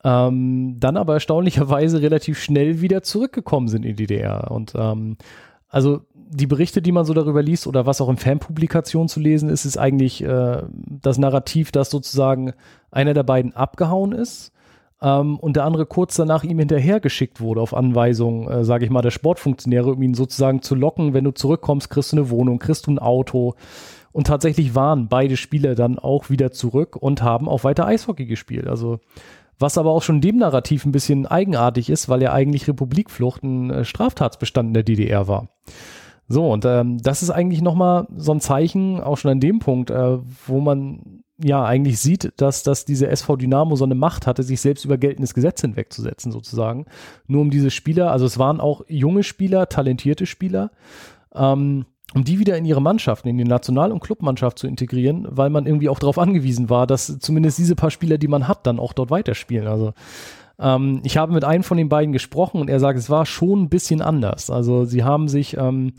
ähm, dann aber erstaunlicherweise relativ schnell wieder zurückgekommen sind in die DDR. Und ähm, also die Berichte, die man so darüber liest oder was auch in Fanpublikationen zu lesen ist, ist eigentlich äh, das Narrativ, dass sozusagen einer der beiden abgehauen ist ähm, und der andere kurz danach ihm hinterhergeschickt wurde auf Anweisung, äh, sage ich mal, der Sportfunktionäre, um ihn sozusagen zu locken, wenn du zurückkommst, kriegst du eine Wohnung, kriegst du ein Auto. Und tatsächlich waren beide Spieler dann auch wieder zurück und haben auch weiter Eishockey gespielt. Also was aber auch schon dem Narrativ ein bisschen eigenartig ist, weil ja eigentlich Republikflucht ein äh, Straftatsbestand in der DDR war. So, und ähm, das ist eigentlich nochmal so ein Zeichen, auch schon an dem Punkt, äh, wo man ja eigentlich sieht, dass, dass diese SV Dynamo so eine Macht hatte, sich selbst über geltendes Gesetz hinwegzusetzen, sozusagen. Nur um diese Spieler, also es waren auch junge Spieler, talentierte Spieler, ähm, um die wieder in ihre Mannschaften, in die National- und Clubmannschaft zu integrieren, weil man irgendwie auch darauf angewiesen war, dass zumindest diese paar Spieler, die man hat, dann auch dort weiterspielen. Also ähm, ich habe mit einem von den beiden gesprochen und er sagt, es war schon ein bisschen anders. Also sie haben sich ähm,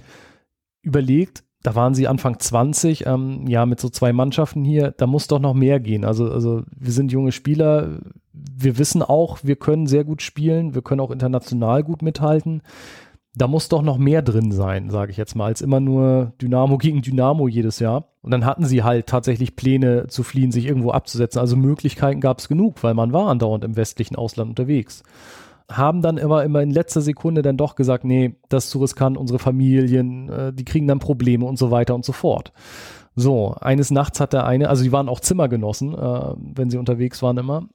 überlegt, da waren sie Anfang 20, ähm, ja, mit so zwei Mannschaften hier, da muss doch noch mehr gehen. Also, also wir sind junge Spieler, wir wissen auch, wir können sehr gut spielen, wir können auch international gut mithalten. Da muss doch noch mehr drin sein, sage ich jetzt mal, als immer nur Dynamo gegen Dynamo jedes Jahr. Und dann hatten sie halt tatsächlich Pläne zu fliehen, sich irgendwo abzusetzen. Also Möglichkeiten gab es genug, weil man war andauernd im westlichen Ausland unterwegs. Haben dann immer, immer in letzter Sekunde dann doch gesagt, nee, das ist zu riskant, unsere Familien, äh, die kriegen dann Probleme und so weiter und so fort. So, eines Nachts hat der eine, also die waren auch Zimmergenossen, äh, wenn sie unterwegs waren immer,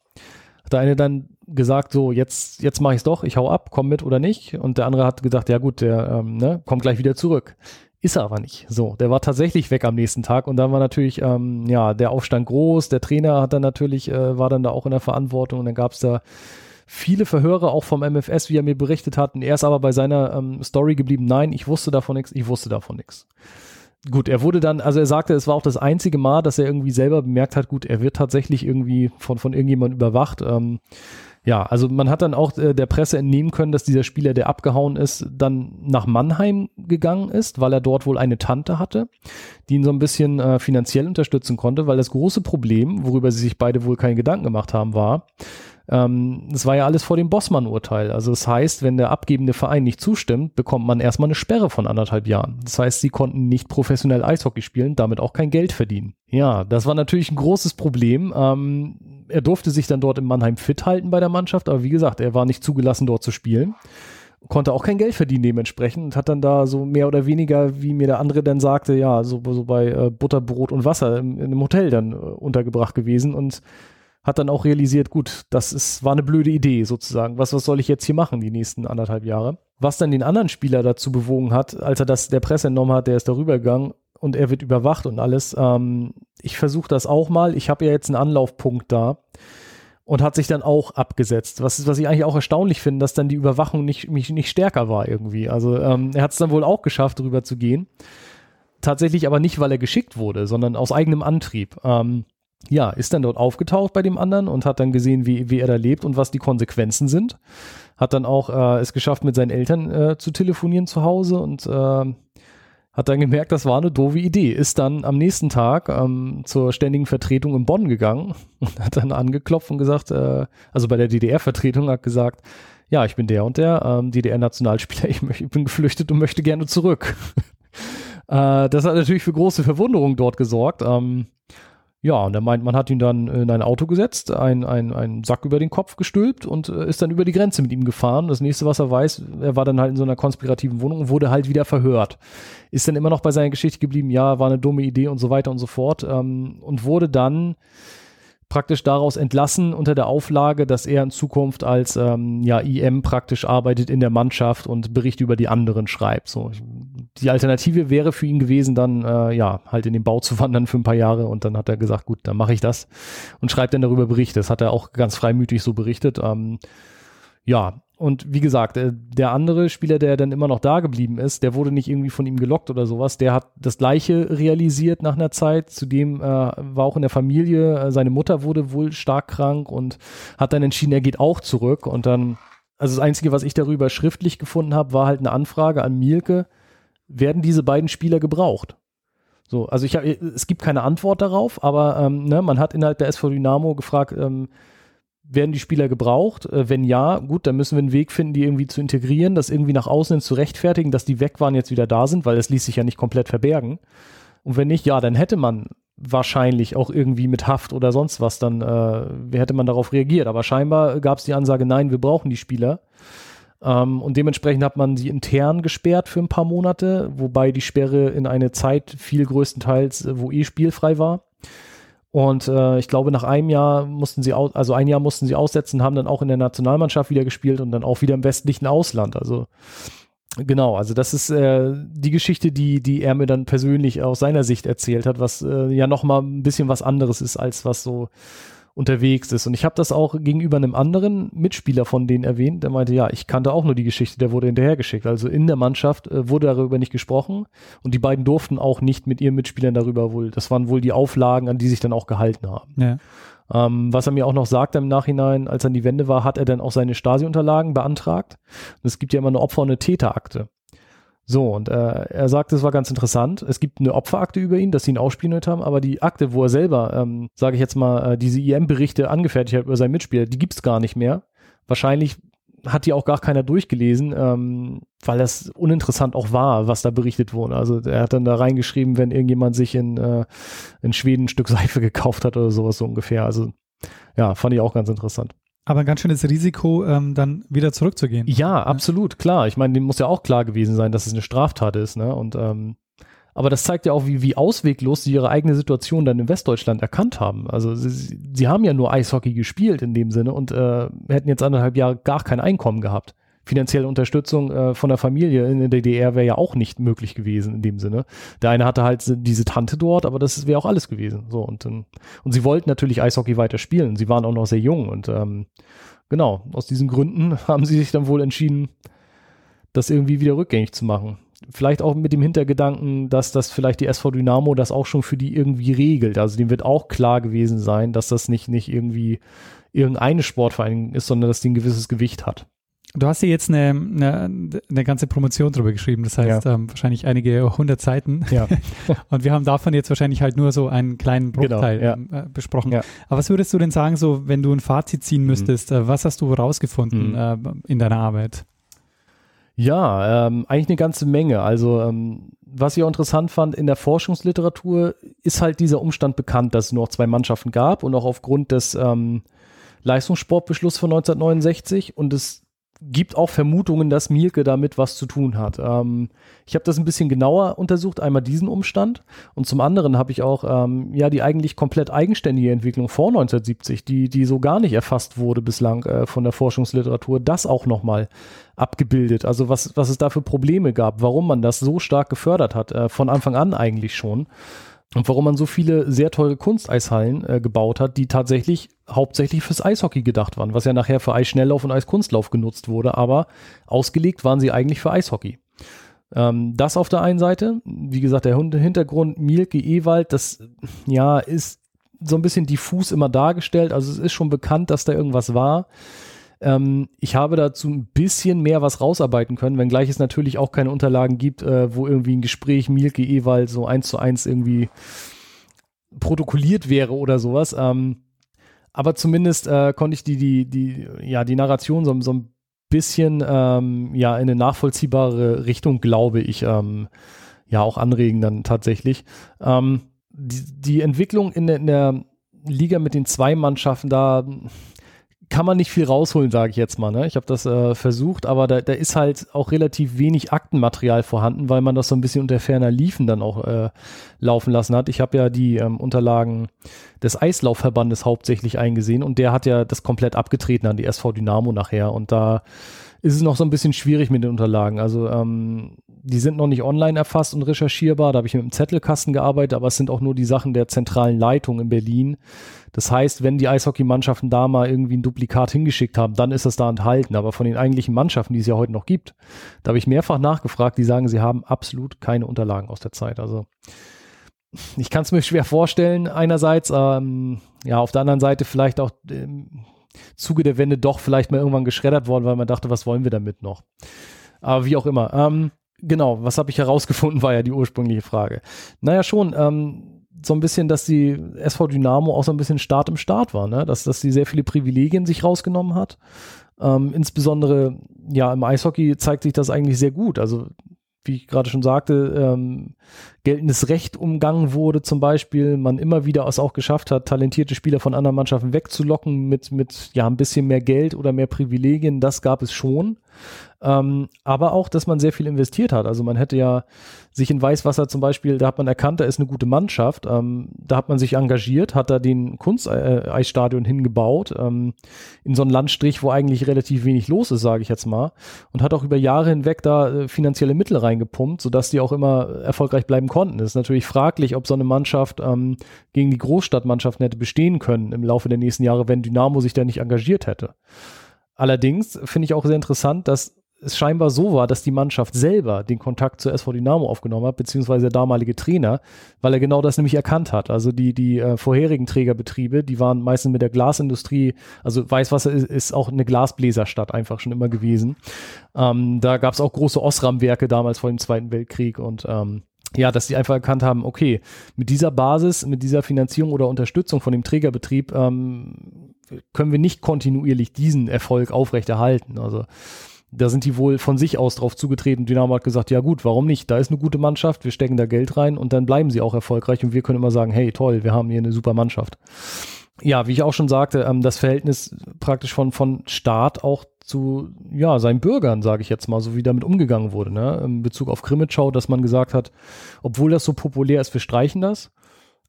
hat der eine dann gesagt, so, jetzt, jetzt mache ich es doch, ich hau ab, komm mit oder nicht. Und der andere hat gesagt, ja gut, der ähm, ne, kommt gleich wieder zurück. Ist er aber nicht. So, der war tatsächlich weg am nächsten Tag und dann war natürlich, ähm, ja, der Aufstand groß, der Trainer hat dann natürlich, äh, war dann da auch in der Verantwortung und dann gab es da viele Verhöre auch vom MFS, wie er mir berichtet hat. Und er ist aber bei seiner ähm, Story geblieben, nein, ich wusste davon nichts, ich wusste davon nichts gut, er wurde dann, also er sagte, es war auch das einzige Mal, dass er irgendwie selber bemerkt hat, gut, er wird tatsächlich irgendwie von, von irgendjemandem überwacht. Ähm, ja, also man hat dann auch äh, der Presse entnehmen können, dass dieser Spieler, der abgehauen ist, dann nach Mannheim gegangen ist, weil er dort wohl eine Tante hatte, die ihn so ein bisschen äh, finanziell unterstützen konnte, weil das große Problem, worüber sie sich beide wohl keine Gedanken gemacht haben, war, ähm, das war ja alles vor dem Bossmann-Urteil. Also das heißt, wenn der abgebende Verein nicht zustimmt, bekommt man erstmal eine Sperre von anderthalb Jahren. Das heißt, sie konnten nicht professionell Eishockey spielen, damit auch kein Geld verdienen. Ja, das war natürlich ein großes Problem. Ähm, er durfte sich dann dort in Mannheim fit halten bei der Mannschaft, aber wie gesagt, er war nicht zugelassen, dort zu spielen konnte auch kein Geld verdienen dementsprechend und hat dann da so mehr oder weniger, wie mir der andere dann sagte, ja, so, so bei äh, Butterbrot und Wasser im, in einem Hotel dann äh, untergebracht gewesen und hat dann auch realisiert, gut, das ist, war eine blöde Idee sozusagen. Was, was soll ich jetzt hier machen die nächsten anderthalb Jahre? Was dann den anderen Spieler dazu bewogen hat, als er das der Presse entnommen hat, der ist darüber gegangen und er wird überwacht und alles. Ähm, ich versuche das auch mal. Ich habe ja jetzt einen Anlaufpunkt da und hat sich dann auch abgesetzt. Was, was ich eigentlich auch erstaunlich finde, dass dann die Überwachung nicht, nicht, nicht stärker war irgendwie. Also ähm, er hat es dann wohl auch geschafft, darüber zu gehen. Tatsächlich aber nicht, weil er geschickt wurde, sondern aus eigenem Antrieb. Ähm, ja, ist dann dort aufgetaucht bei dem anderen und hat dann gesehen, wie, wie er da lebt und was die Konsequenzen sind. Hat dann auch äh, es geschafft, mit seinen Eltern äh, zu telefonieren zu Hause und äh, hat dann gemerkt, das war eine doofe Idee. Ist dann am nächsten Tag ähm, zur ständigen Vertretung in Bonn gegangen und hat dann angeklopft und gesagt, äh, also bei der DDR-Vertretung hat gesagt, ja, ich bin der und der ähm, DDR-Nationalspieler, ich, ich, bin geflüchtet und möchte gerne zurück. äh, das hat natürlich für große Verwunderung dort gesorgt. Ähm, ja, und er meint, man hat ihn dann in ein Auto gesetzt, einen ein Sack über den Kopf gestülpt und äh, ist dann über die Grenze mit ihm gefahren. Das nächste, was er weiß, er war dann halt in so einer konspirativen Wohnung und wurde halt wieder verhört. Ist dann immer noch bei seiner Geschichte geblieben, ja, war eine dumme Idee und so weiter und so fort. Ähm, und wurde dann praktisch daraus entlassen unter der Auflage, dass er in Zukunft als ähm, ja, IM praktisch arbeitet in der Mannschaft und Berichte über die anderen schreibt. So, die Alternative wäre für ihn gewesen, dann äh, ja halt in den Bau zu wandern für ein paar Jahre und dann hat er gesagt, gut, dann mache ich das und schreibt dann darüber Berichte. Das hat er auch ganz freimütig so berichtet. Ähm, ja, und wie gesagt, äh, der andere Spieler, der dann immer noch da geblieben ist, der wurde nicht irgendwie von ihm gelockt oder sowas. Der hat das Gleiche realisiert nach einer Zeit. Zudem äh, war auch in der Familie, äh, seine Mutter wurde wohl stark krank und hat dann entschieden, er geht auch zurück. Und dann, also das Einzige, was ich darüber schriftlich gefunden habe, war halt eine Anfrage an Mielke, werden diese beiden Spieler gebraucht? So, also ich habe, es gibt keine Antwort darauf, aber ähm, ne, man hat innerhalb der SV Dynamo gefragt, ähm, werden die Spieler gebraucht? Äh, wenn ja, gut, dann müssen wir einen Weg finden, die irgendwie zu integrieren, das irgendwie nach außen hin zu rechtfertigen, dass die weg waren, jetzt wieder da sind, weil es ließ sich ja nicht komplett verbergen. Und wenn nicht, ja, dann hätte man wahrscheinlich auch irgendwie mit Haft oder sonst was, dann äh, hätte man darauf reagiert. Aber scheinbar gab es die Ansage, nein, wir brauchen die Spieler. Ähm, und dementsprechend hat man sie intern gesperrt für ein paar Monate, wobei die Sperre in eine Zeit viel größtenteils, wo eh spielfrei war. Und äh, ich glaube, nach einem Jahr mussten sie, aus, also ein Jahr mussten sie aussetzen, haben dann auch in der Nationalmannschaft wieder gespielt und dann auch wieder im westlichen Ausland. Also genau, also das ist äh, die Geschichte, die, die er mir dann persönlich aus seiner Sicht erzählt hat, was äh, ja nochmal ein bisschen was anderes ist, als was so unterwegs ist. Und ich habe das auch gegenüber einem anderen Mitspieler von denen erwähnt, der meinte, ja, ich kannte auch nur die Geschichte, der wurde hinterhergeschickt. Also in der Mannschaft äh, wurde darüber nicht gesprochen und die beiden durften auch nicht mit ihren Mitspielern darüber wohl, das waren wohl die Auflagen, an die sich dann auch gehalten haben. Ja. Ähm, was er mir auch noch sagte im Nachhinein, als er an die Wende war, hat er dann auch seine Stasi-Unterlagen beantragt. Und es gibt ja immer eine Opfer- und eine Täterakte. So, und äh, er sagt, es war ganz interessant. Es gibt eine Opferakte über ihn, dass sie ihn ausspioniert haben, aber die Akte, wo er selber, ähm, sage ich jetzt mal, äh, diese IM-Berichte angefertigt hat über seinen Mitspieler, die gibt's gar nicht mehr. Wahrscheinlich hat die auch gar keiner durchgelesen, ähm, weil das uninteressant auch war, was da berichtet wurde. Also er hat dann da reingeschrieben, wenn irgendjemand sich in, äh, in Schweden ein Stück Seife gekauft hat oder sowas so ungefähr. Also ja, fand ich auch ganz interessant. Aber ein ganz schönes Risiko, ähm, dann wieder zurückzugehen. Ja, absolut, klar. Ich meine, dem muss ja auch klar gewesen sein, dass es eine Straftat ist, ne? Und ähm, aber das zeigt ja auch, wie, wie ausweglos sie ihre eigene Situation dann in Westdeutschland erkannt haben. Also sie, sie haben ja nur Eishockey gespielt in dem Sinne und äh, hätten jetzt anderthalb Jahre gar kein Einkommen gehabt. Finanzielle Unterstützung äh, von der Familie in der DDR wäre ja auch nicht möglich gewesen in dem Sinne. Der eine hatte halt diese Tante dort, aber das wäre auch alles gewesen. So und und sie wollten natürlich Eishockey weiter spielen. Sie waren auch noch sehr jung und ähm, genau aus diesen Gründen haben sie sich dann wohl entschieden, das irgendwie wieder rückgängig zu machen vielleicht auch mit dem Hintergedanken, dass das vielleicht die SV Dynamo das auch schon für die irgendwie regelt. Also dem wird auch klar gewesen sein, dass das nicht, nicht irgendwie irgendeine Sportvereinigung ist, sondern dass die ein gewisses Gewicht hat. Du hast hier jetzt eine, eine, eine ganze Promotion drüber geschrieben, das heißt ja. ähm, wahrscheinlich einige hundert Seiten. Ja. Und wir haben davon jetzt wahrscheinlich halt nur so einen kleinen genau, Bruchteil genau, ja. Äh, besprochen. Ja. Aber was würdest du denn sagen, so wenn du ein Fazit ziehen mhm. müsstest, mhm. äh, was hast du rausgefunden mhm. äh, in deiner Arbeit? Ja, ähm, eigentlich eine ganze Menge. Also ähm, was ich auch interessant fand, in der Forschungsliteratur ist halt dieser Umstand bekannt, dass es nur noch zwei Mannschaften gab und auch aufgrund des ähm, Leistungssportbeschlusses von 1969 und es gibt auch Vermutungen, dass Mielke damit was zu tun hat. Ähm, ich habe das ein bisschen genauer untersucht, einmal diesen Umstand und zum anderen habe ich auch ähm, ja die eigentlich komplett eigenständige Entwicklung vor 1970, die die so gar nicht erfasst wurde bislang äh, von der Forschungsliteratur, das auch nochmal abgebildet. Also was was es da für Probleme gab, warum man das so stark gefördert hat äh, von Anfang an eigentlich schon und warum man so viele sehr teure Kunsteishallen äh, gebaut hat, die tatsächlich hauptsächlich fürs Eishockey gedacht waren, was ja nachher für Eisschnelllauf und Eiskunstlauf genutzt wurde, aber ausgelegt waren sie eigentlich für Eishockey. Ähm, das auf der einen Seite, wie gesagt, der Hintergrund Mielke Ewald, das ja ist so ein bisschen diffus immer dargestellt, also es ist schon bekannt, dass da irgendwas war. Ähm, ich habe dazu ein bisschen mehr was rausarbeiten können, wenngleich es natürlich auch keine Unterlagen gibt, äh, wo irgendwie ein Gespräch Mielke Ewald so eins zu eins irgendwie protokolliert wäre oder sowas. Ähm, aber zumindest äh, konnte ich die, die, die, ja, die Narration so, so ein bisschen ähm, ja in eine nachvollziehbare Richtung, glaube ich, ähm, ja auch anregen dann tatsächlich. Ähm, die, die Entwicklung in in der Liga mit den zwei Mannschaften da kann man nicht viel rausholen, sage ich jetzt mal. Ne? Ich habe das äh, versucht, aber da, da ist halt auch relativ wenig Aktenmaterial vorhanden, weil man das so ein bisschen unter ferner Liefen dann auch äh, laufen lassen hat. Ich habe ja die ähm, Unterlagen des Eislaufverbandes hauptsächlich eingesehen und der hat ja das komplett abgetreten an die SV Dynamo nachher und da ist es noch so ein bisschen schwierig mit den Unterlagen. Also ähm, die sind noch nicht online erfasst und recherchierbar. Da habe ich mit dem Zettelkasten gearbeitet, aber es sind auch nur die Sachen der zentralen Leitung in Berlin. Das heißt, wenn die Eishockeymannschaften da mal irgendwie ein Duplikat hingeschickt haben, dann ist das da enthalten. Aber von den eigentlichen Mannschaften, die es ja heute noch gibt, da habe ich mehrfach nachgefragt, die sagen, sie haben absolut keine Unterlagen aus der Zeit. Also ich kann es mir schwer vorstellen, einerseits, ähm, ja, auf der anderen Seite vielleicht auch im Zuge der Wende doch vielleicht mal irgendwann geschreddert worden, weil man dachte, was wollen wir damit noch? Aber wie auch immer. Ähm, genau, was habe ich herausgefunden, war ja die ursprüngliche Frage. Naja, schon, ähm, so ein bisschen, dass die SV Dynamo auch so ein bisschen Start im Start war, ne? dass, dass sie sehr viele Privilegien sich rausgenommen hat. Ähm, insbesondere, ja, im Eishockey zeigt sich das eigentlich sehr gut. Also wie ich gerade schon sagte, ähm, geltendes Recht umgangen wurde zum Beispiel, man immer wieder es auch geschafft hat, talentierte Spieler von anderen Mannschaften wegzulocken mit, mit ja ein bisschen mehr Geld oder mehr Privilegien, das gab es schon. Ähm, aber auch, dass man sehr viel investiert hat. Also man hätte ja sich in Weißwasser zum Beispiel, da hat man erkannt, da ist eine gute Mannschaft. Ähm, da hat man sich engagiert, hat da den Kunsteisstadion hingebaut, ähm, in so einen Landstrich, wo eigentlich relativ wenig los ist, sage ich jetzt mal. Und hat auch über Jahre hinweg da äh, finanzielle Mittel reingepumpt, sodass die auch immer erfolgreich bleiben konnten. Es ist natürlich fraglich, ob so eine Mannschaft ähm, gegen die Großstadtmannschaften hätte bestehen können im Laufe der nächsten Jahre, wenn Dynamo sich da nicht engagiert hätte. Allerdings finde ich auch sehr interessant, dass es scheinbar so war, dass die Mannschaft selber den Kontakt zur SV Dynamo aufgenommen hat, beziehungsweise der damalige Trainer, weil er genau das nämlich erkannt hat. Also die, die äh, vorherigen Trägerbetriebe, die waren meistens mit der Glasindustrie, also Weißwasser ist, ist auch eine Glasbläserstadt einfach schon immer gewesen. Ähm, da gab es auch große Osram-Werke damals vor dem Zweiten Weltkrieg und ähm, ja, dass die einfach erkannt haben, okay, mit dieser Basis, mit dieser Finanzierung oder Unterstützung von dem Trägerbetrieb ähm, können wir nicht kontinuierlich diesen Erfolg aufrechterhalten. Also da sind die wohl von sich aus drauf zugetreten. Dynamo hat gesagt, ja gut, warum nicht? Da ist eine gute Mannschaft, wir stecken da Geld rein und dann bleiben sie auch erfolgreich und wir können immer sagen, hey toll, wir haben hier eine super Mannschaft. Ja, wie ich auch schon sagte, ähm, das Verhältnis praktisch von, von Staat auch zu ja, seinen Bürgern, sage ich jetzt mal, so wie damit umgegangen wurde, ne? In Bezug auf Krimitschau, dass man gesagt hat, obwohl das so populär ist, wir streichen das.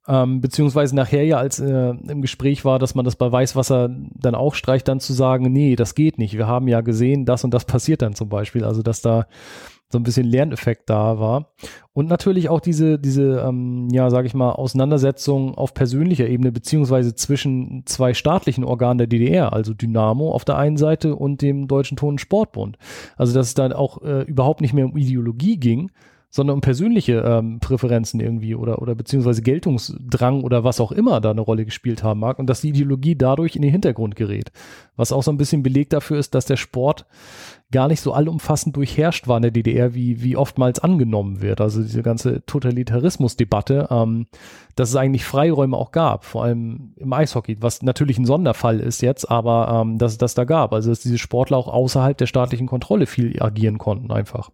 Ähm, beziehungsweise nachher ja, als äh, im Gespräch war, dass man das bei Weißwasser dann auch streicht, dann zu sagen, nee, das geht nicht. Wir haben ja gesehen, das und das passiert dann zum Beispiel. Also, dass da so ein bisschen Lerneffekt da war. Und natürlich auch diese, diese, ähm, ja, sage ich mal, Auseinandersetzung auf persönlicher Ebene, beziehungsweise zwischen zwei staatlichen Organen der DDR, also Dynamo auf der einen Seite und dem Deutschen Ton- und Sportbund. Also, dass es dann auch äh, überhaupt nicht mehr um Ideologie ging, sondern um persönliche ähm, Präferenzen irgendwie oder, oder beziehungsweise Geltungsdrang oder was auch immer da eine Rolle gespielt haben mag und dass die Ideologie dadurch in den Hintergrund gerät. Was auch so ein bisschen Beleg dafür ist, dass der Sport gar nicht so allumfassend durchherrscht war in der DDR, wie, wie oftmals angenommen wird. Also diese ganze Totalitarismusdebatte, ähm, dass es eigentlich Freiräume auch gab, vor allem im Eishockey, was natürlich ein Sonderfall ist jetzt, aber ähm, dass es das da gab. Also dass diese Sportler auch außerhalb der staatlichen Kontrolle viel agieren konnten einfach.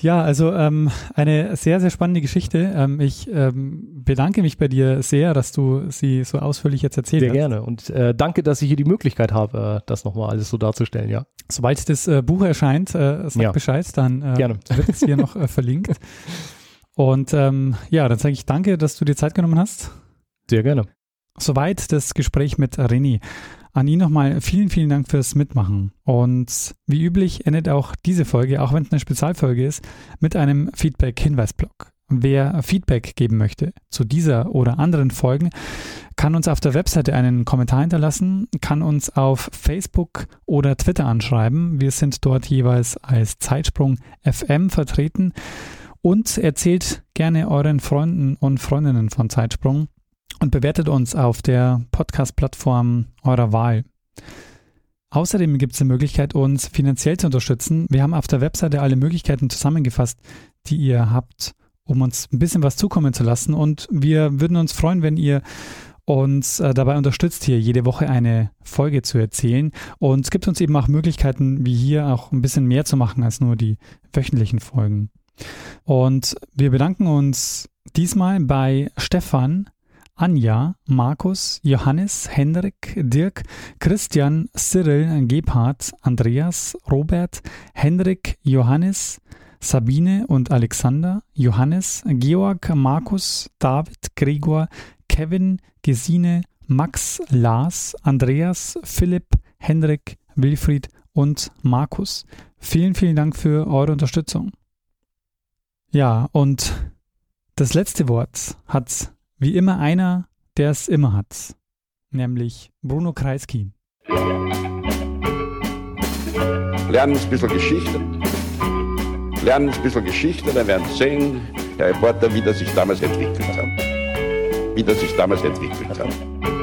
Ja, also ähm, eine sehr, sehr spannende Geschichte. Ähm, ich ähm, bedanke mich bei dir sehr, dass du sie so ausführlich jetzt erzählt sehr hast. Sehr gerne und äh, danke, dass ich hier die Möglichkeit habe, äh, das nochmal alles so darzustellen, ja. Sobald das äh, Buch erscheint, äh, sag ja. Bescheid, dann äh, gerne. wird es hier noch äh, verlinkt. Und ähm, ja, dann sage ich danke, dass du dir Zeit genommen hast. Sehr gerne. Soweit das Gespräch mit René. An ihn nochmal vielen, vielen Dank fürs Mitmachen. Und wie üblich endet auch diese Folge, auch wenn es eine Spezialfolge ist, mit einem Feedback-Hinweisblock. Wer Feedback geben möchte zu dieser oder anderen Folgen, kann uns auf der Webseite einen Kommentar hinterlassen, kann uns auf Facebook oder Twitter anschreiben. Wir sind dort jeweils als Zeitsprung FM vertreten und erzählt gerne euren Freunden und Freundinnen von Zeitsprung und bewertet uns auf der Podcast-Plattform eurer Wahl. Außerdem gibt es die Möglichkeit, uns finanziell zu unterstützen. Wir haben auf der Webseite alle Möglichkeiten zusammengefasst, die ihr habt, um uns ein bisschen was zukommen zu lassen. Und wir würden uns freuen, wenn ihr uns äh, dabei unterstützt, hier jede Woche eine Folge zu erzählen. Und es gibt uns eben auch Möglichkeiten, wie hier auch ein bisschen mehr zu machen als nur die wöchentlichen Folgen. Und wir bedanken uns diesmal bei Stefan, Anja, Markus, Johannes, Henrik, Dirk, Christian, Cyril, Gebhard, Andreas, Robert, Henrik, Johannes, Sabine und Alexander, Johannes, Georg, Markus, David, Gregor, Kevin, Gesine, Max, Lars, Andreas, Philipp, Henrik, Wilfried und Markus. Vielen, vielen Dank für eure Unterstützung. Ja, und das letzte Wort hat wie immer einer, der es immer hat, nämlich Bruno Kreisky. Lernen ein bisschen Geschichte. Lernen ein bisschen Geschichte, dann werden Sie sehen, Herr Reporter, wie das sich damals entwickelt hat. Wie das sich damals entwickelt hat.